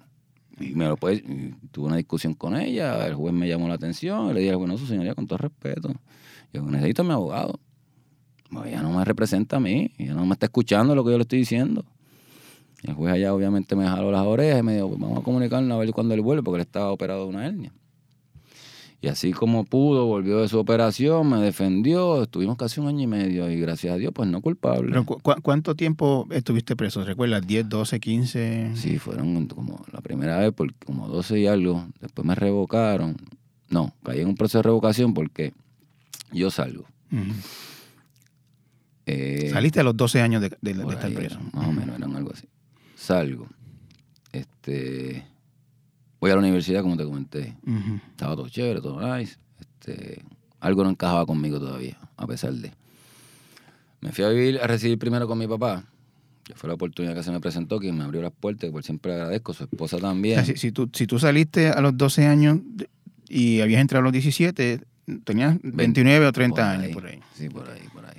Y me lo puede, tuve una discusión con ella, el juez me llamó la atención, y le dije, bueno, su señoría, con todo respeto, yo necesito a mi abogado. Bueno, ella no me representa a mí, ella no me está escuchando lo que yo le estoy diciendo. El juez allá obviamente me jaló las orejas y me dijo, pues vamos a comunicarnos a ver cuándo él vuelve, porque él estaba operado de una hernia. Y así como pudo, volvió de su operación, me defendió, estuvimos casi un año y medio y gracias a Dios, pues no culpable. Pero, ¿cu- cu- ¿Cuánto tiempo estuviste preso? ¿Recuerdas? ¿10, 12, 15? Sí, fueron como la primera vez por como 12 y algo. Después me revocaron. No, caí en un proceso de revocación porque yo salgo. Ujú. Eh, Saliste a los 12 años de, de- de estar preso. más o menos, eran algo así. Salgo. Este, voy a la universidad, como te comenté. Estaba todo chévere, todo nice. Este, algo no encajaba conmigo todavía, a pesar de. Me fui a vivir, a recibir primero con mi papá, que fue la oportunidad que se me presentó, que me abrió las puertas, que por siempre agradezco, su esposa O también. sea, si, si tú, si tú saliste a los 12 años y habías entrado a los 17, tenías 29 o 30 Por años ahí, por ahí. Sí, por ahí, por ahí.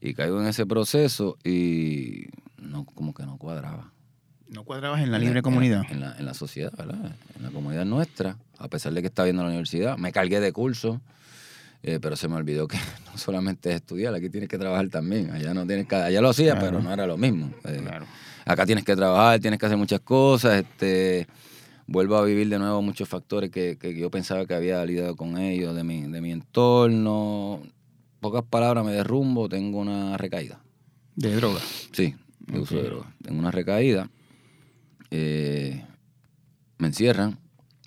Y caigo en ese proceso y no, como que no cuadraba. No cuadrabas en la libre en comunidad. En la, en la sociedad, ¿verdad? En la comunidad nuestra, a pesar de que estaba viendo la universidad. Me cargué de curso, eh, pero se me olvidó que no solamente es estudiar, aquí tienes que trabajar también. Allá no tienes que, allá lo hacía, Claro. pero no era lo mismo. Eh, Claro. Acá tienes que trabajar, tienes que hacer muchas cosas. Este, vuelvo a vivir de nuevo muchos factores que, que yo pensaba que había lidiado con ellos, de mi, de mi entorno. Pocas palabras, me derrumbo, tengo una recaída. De droga. Sí, de uso de droga. Tengo una recaída. Eh, me encierran.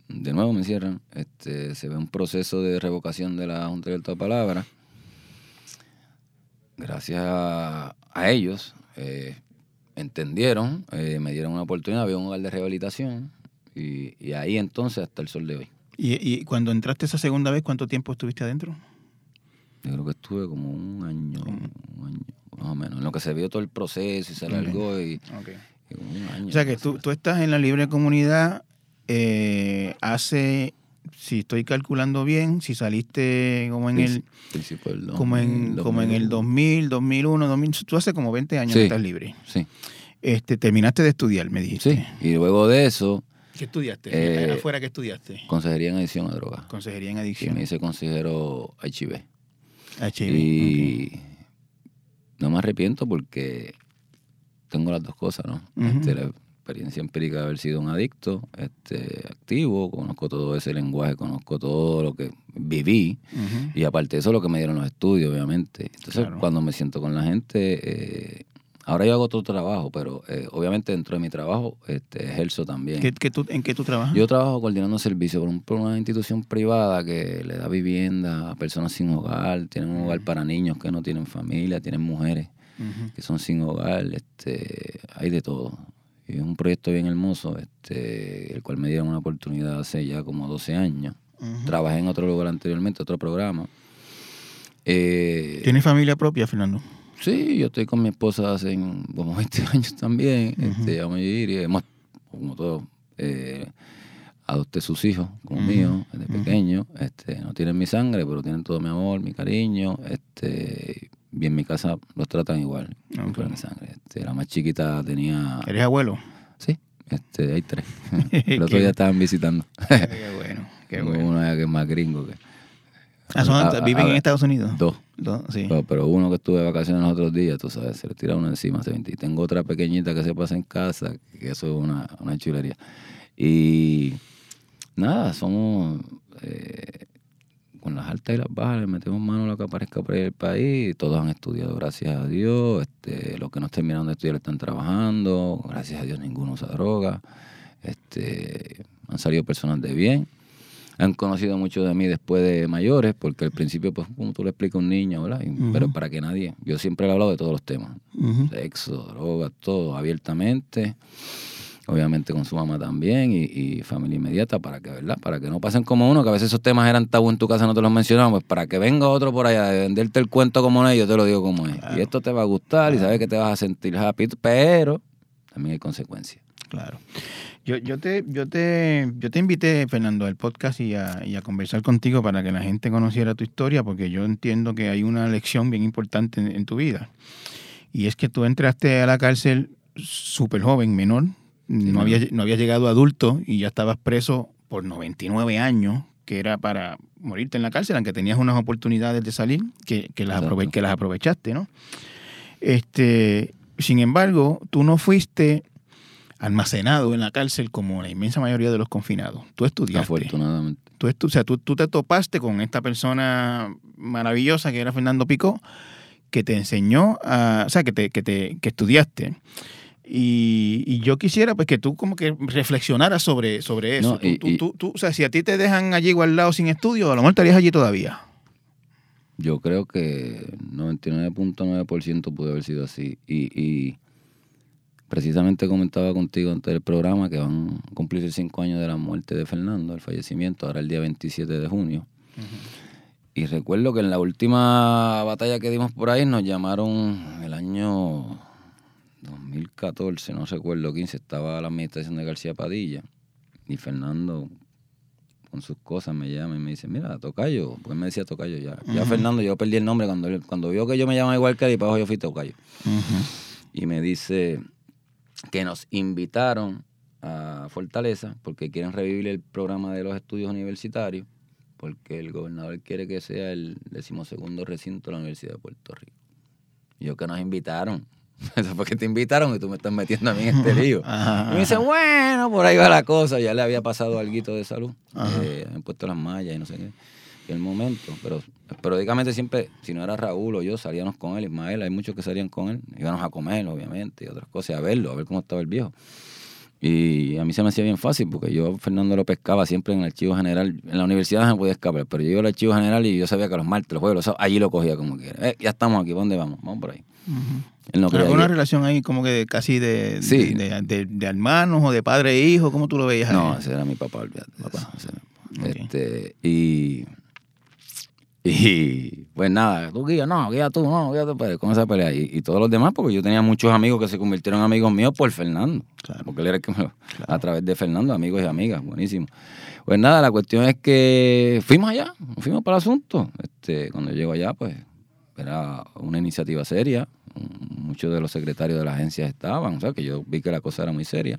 De nuevo me encierran. Este, se ve un proceso de revocación de la Junta de Alta Palabra. Gracias a, a ellos, eh, entendieron, eh, me dieron una oportunidad, había un hogar de rehabilitación. Y, y ahí entonces hasta el sol de hoy. Y, y cuando entraste esa segunda vez, ¿cuánto tiempo estuviste adentro? Yo creo que estuve como un año, un año, más o menos. En lo que se vio todo el proceso y se alargó y, y. O sea que tú, tú estás en la libre comunidad eh, hace, si estoy calculando bien, si saliste como en el como en, 2000, como en el 2000, 2001, 2000, tú hace como 20 años Sí. que estás libre. Sí, Este, terminaste de estudiar, me dijiste. sí. Y luego de eso, ¿Qué estudiaste? Eh, ¿Afuera qué estudiaste? consejería en adicción a drogas. Consejería en Y adicción. me hice consejero HIV. HIV. Y no me arrepiento porque tengo las dos cosas, ¿no? Este, la experiencia empírica de haber sido un adicto, este, activo, conozco todo ese lenguaje, conozco todo lo que viví. Y aparte de eso, lo que me dieron los estudios, obviamente. Entonces, Claro. cuando me siento con la gente, eh, ahora yo hago otro trabajo, pero eh, obviamente dentro de mi trabajo este, ejerzo también. ¿Qué- qué tú- ¿En qué tú trabajas? Yo trabajo coordinando servicios por, un- por una institución privada que le da vivienda a personas sin hogar, tienen un hogar para niños que no tienen familia, tienen mujeres Que son sin hogar, este, hay de todo. Y es un proyecto bien hermoso, este, el cual me dieron una oportunidad hace ya como 12 años. Trabajé en otro lugar anteriormente, otro programa. Eh, ¿Tienes familia propia, Fernando? Sí, yo estoy con mi esposa hace como 20 años también. Ujú. este, llamo Yiri, hemos, como todo, eh, adopté sus hijos como Ujú, míos desde ujú. pequeño. Este, no tienen mi sangre, pero tienen todo mi amor, mi cariño. Este, y en mi casa los tratan igual, si Ok. fuera mi sangre. Este, la más chiquita tenía... ¿Eres abuelo? Sí, este, hay tres. El otro día estaban visitando. qué bueno, qué bueno. uno que es más gringo que... Ah, son- A- a- ¿Viven a en Estados Unidos? Dos. Dos, sí. Pero, pero uno que estuve de vacaciones los otros días, tú sabes, se le tira uno encima. se. Y tengo otra pequeñita que se pasa en casa, que eso es una, una chulería. Y nada, somos eh, con las altas y las bajas, le metemos mano a lo que aparezca por ahí el país. Todos han estudiado, gracias a Dios. Este, los que no terminaron de estudiar están trabajando. Gracias a Dios ninguno usa droga. Este, han salido personas de bien han conocido mucho de mí después de mayores, porque al principio, pues, como tú le explicas a un niño, ¿verdad? Y-. Pero para que nadie, yo siempre he hablado de todos los temas, sexo, drogas, todo abiertamente, obviamente con su mamá también y, y familia inmediata, para que, ¿verdad? Para que no pasen como uno, que a veces esos temas eran tabú en tu casa, no te los mencionamos, pues para que venga otro por allá de venderte el cuento como no es, yo te lo digo como es. Y esto te va a gustar y sabes que te vas a sentir happy, pero también hay consecuencias. Claro. Yo, yo, te, yo, te, yo te invité, Fernando, al podcast y a, y a conversar contigo para que la gente conociera tu historia, porque yo entiendo que hay una lección bien importante en, en tu vida. Y es que tú entraste a la cárcel súper joven, menor, no, menor. había, no había llegado adulto y ya estabas preso por 99 años, que era para morirte en la cárcel, aunque tenías unas oportunidades de salir que, que, las, aprove- que las aprovechaste, ¿no? Este, sin embargo, tú no fuiste almacenado en la cárcel como la inmensa mayoría de los confinados. Tú estudiaste. Afortunadamente. Tú, estu- o sea, tú, tú te topaste con esta persona maravillosa que era Fernando Picó, que te enseñó, a, o sea, que, te, que, te, que estudiaste. Y, y yo quisiera pues que tú como que reflexionaras sobre, sobre eso. No, Tú- y- tú- tú- tú- o sea, si a ti te dejan allí guardado sin estudio, a lo mejor estarías allí todavía. Yo creo que 99.9% puede haber sido así. Y, y precisamente comentaba contigo antes del programa que van a cumplirse cinco años de la muerte de Fernando, el fallecimiento, ahora el día 27 de junio. Y recuerdo que en la última batalla que dimos por ahí nos llamaron el año 2014, no recuerdo 15, estaba la administración de García Padilla y Fernando con sus cosas me llama y me dice, mira, Tocayo, pues me decía Tocayo ya. Ya Fernando, yo perdí el nombre cuando, cuando vio que yo me llamaba igual que él y para abajo yo fui Tocayo. Y me dice que nos invitaron a Fortaleza porque quieren revivir el programa de los estudios universitarios porque el gobernador quiere que sea el decimosegundo recinto de la Universidad de Puerto Rico. Yo que nos invitaron. Eso fue que te invitaron y tú me estás metiendo a mí en este lío. Ajá, Y me dice, bueno, por ahí va la cosa. Ya le había pasado algo de salud. Eh, habían puesto las mallas y no sé qué. En el momento. Pero periódicamente siempre, si no era Raúl o yo, salíamos con él. Ismael, hay muchos que salían con él. Íbamos a comer, obviamente, y otras cosas, a verlo, a ver cómo estaba el viejo. Y a mí se me hacía bien fácil porque yo, Fernando, lo pescaba siempre en el archivo general. En la universidad no podía escapar, pero yo iba al archivo general y yo sabía que los martes, los jueves, los sábados, allí lo cogía como quiera. Eh, ya estamos aquí, ¿pa' ¿dónde vamos? Vamos por ahí. No Pero una relación ahí como que casi de, Sí. de, de- de- de hermanos o de padre e hijo, ¿cómo tú lo veías? No, ese era mi papá, olvídate. Papá. Este, y, y pues nada, tú guía, no, guía tú, no, guía tú, pues, con esa pelea. Y, y todos los demás, porque yo tenía muchos amigos que se convirtieron en amigos míos por Fernando. Claro. Porque él era el que me lo- a través de Fernando, amigos y amigas, buenísimo. Pues nada, la cuestión es que fuimos allá, fuimos para el asunto. Este, cuando llego allá, pues era una iniciativa seria. Muchos de los secretarios de la agencia estaban, o sea que yo vi que la cosa era muy seria.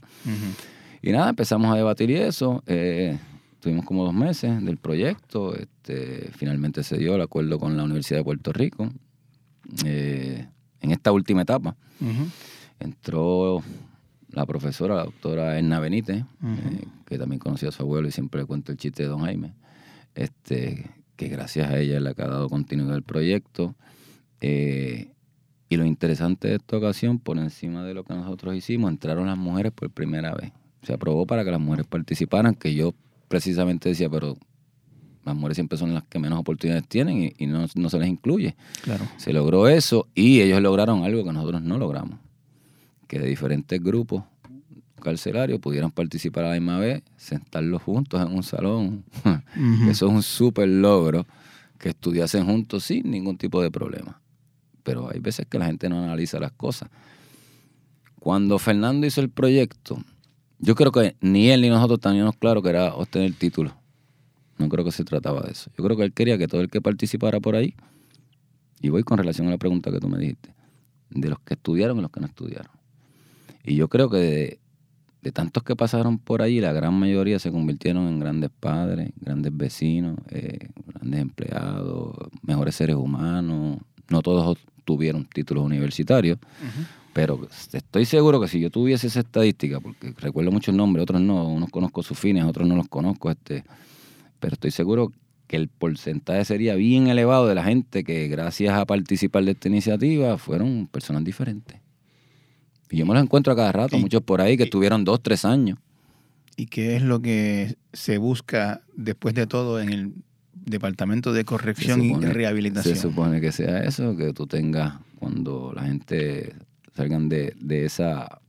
Y nada, empezamos a debatir y eso. eh, tuvimos como dos meses del proyecto. Este, finalmente se dio el acuerdo con la Universidad de Puerto Rico. Eh, en esta última etapa entró la profesora, la doctora Erna Benítez, eh, que también conocía a su abuelo y siempre le cuento el chiste de don Jaime. Este, que gracias a ella es la que ha dado continuidad al proyecto. Eh, y lo interesante de esta ocasión, por encima de lo que nosotros hicimos, entraron las mujeres por primera vez. Se aprobó para que las mujeres participaran, que yo precisamente decía, pero las mujeres siempre son las que menos oportunidades tienen y, y no, no se les incluye. Claro. Se logró eso y ellos lograron algo que nosotros no logramos, que de diferentes grupos carcelarios pudieran participar a la misma vez, sentarlos juntos en un salón. Eso es un súper logro, que estudiasen juntos sin ningún tipo de problema. Pero hay veces que la gente no analiza las cosas. Cuando Fernando hizo el proyecto, yo creo que ni él ni nosotros teníamos claro que era obtener título. No creo que se trataba de eso. Yo creo que él quería que todo el que participara por ahí, y voy con relación a la pregunta que tú me dijiste, de los que estudiaron y los que no estudiaron. Y yo creo que de, tantos que pasaron por ahí, la gran mayoría se convirtieron en grandes padres, grandes vecinos, eh, grandes empleados, mejores seres humanos. No todos tuvieron títulos universitarios, pero estoy seguro que si yo tuviese esa estadística, porque recuerdo muchos nombres, otros no, unos conozco sus fines, otros no los conozco, este, pero estoy seguro que el porcentaje sería bien elevado de la gente que gracias a participar de esta iniciativa fueron personas diferentes. Y yo me los encuentro a cada rato, muchos por ahí que estuvieron dos, tres años. ¿Y qué es lo que se busca después de todo en el Departamento de Corrección y Rehabilitación? Se supone que sea eso, que tú tengas, cuando la gente salgan de, de esa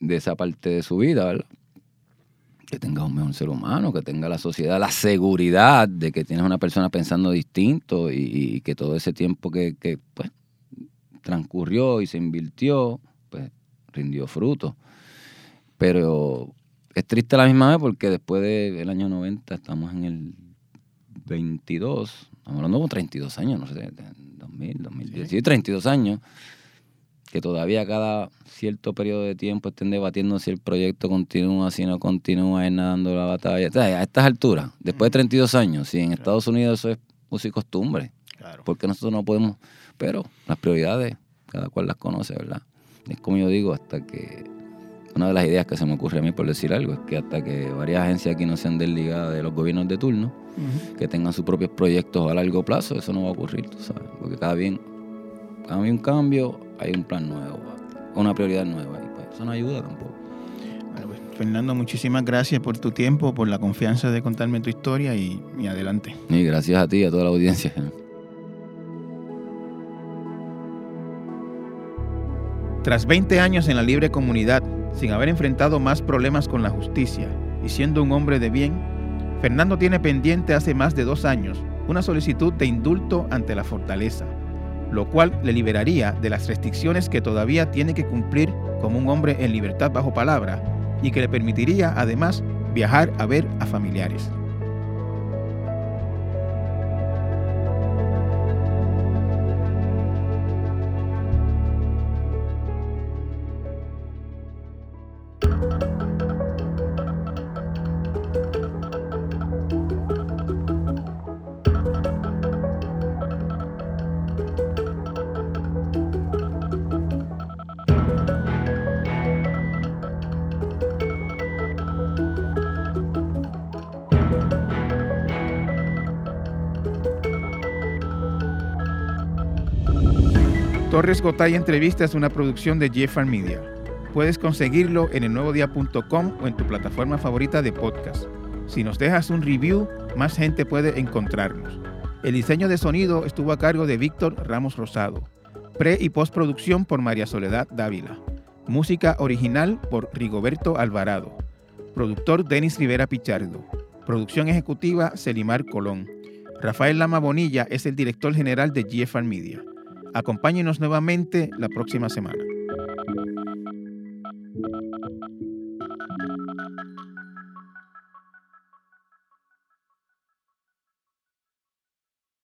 de esa parte de su vida, ¿verdad? que tengas un mejor ser humano, que tenga la sociedad la seguridad de que tienes una persona pensando distinto y, que todo ese tiempo que, que pues, transcurrió y se invirtió, pues rindió fruto. Pero es triste a la misma vez porque después del año 90 estamos en el 22, estamos hablando de 32 años, no sé, 2000, 2010, sí, 32 años, que todavía cada cierto periodo de tiempo estén debatiendo si el proyecto continúa, si no continúa, es nadando la batalla. a estas alturas, después de 32 años, si en Estados Unidos eso es uso y costumbre, porque nosotros no podemos pero las prioridades, cada cual las conoce, ¿verdad? Es como yo digo, hasta que una de las ideas que se me ocurre a mí por decir algo es que hasta que varias agencias aquí no sean desligadas de los gobiernos de turno, que tengan sus propios proyectos a largo plazo, eso no va a ocurrir, tú sabes, porque cada bien, cada hay un cambio, hay un plan nuevo, una prioridad nueva, y pues eso no ayuda tampoco. Pues, Fernando, muchísimas gracias por tu tiempo, por la confianza de contarme tu historia y, y adelante. Y gracias a ti y a toda la audiencia. Tras 20 años en la libre comunidad, sin haber enfrentado más problemas con la justicia y siendo un hombre de bien, Fernando tiene pendiente hace más de dos años una solicitud de indulto ante la fortaleza, lo cual le liberaría de las restricciones que todavía tiene que cumplir como un hombre en libertad bajo palabra y que le permitiría además viajar a ver a familiares. Torres Gotay Entrevista es una producción de Jeffar Media. Puedes conseguirlo en el elnuevodía.com o en tu plataforma favorita de podcast. Si nos dejas un review, más gente puede encontrarnos. El diseño de sonido estuvo a cargo de Víctor Ramos Rosado. Pre y postproducción por María Soledad Dávila. Música original por Rigoberto Alvarado. Productor Denis Rivera Pichardo. Producción ejecutiva Celimar Colón. Rafael Lama Bonilla es el director general de GFR Media. Acompáñenos nuevamente la próxima semana.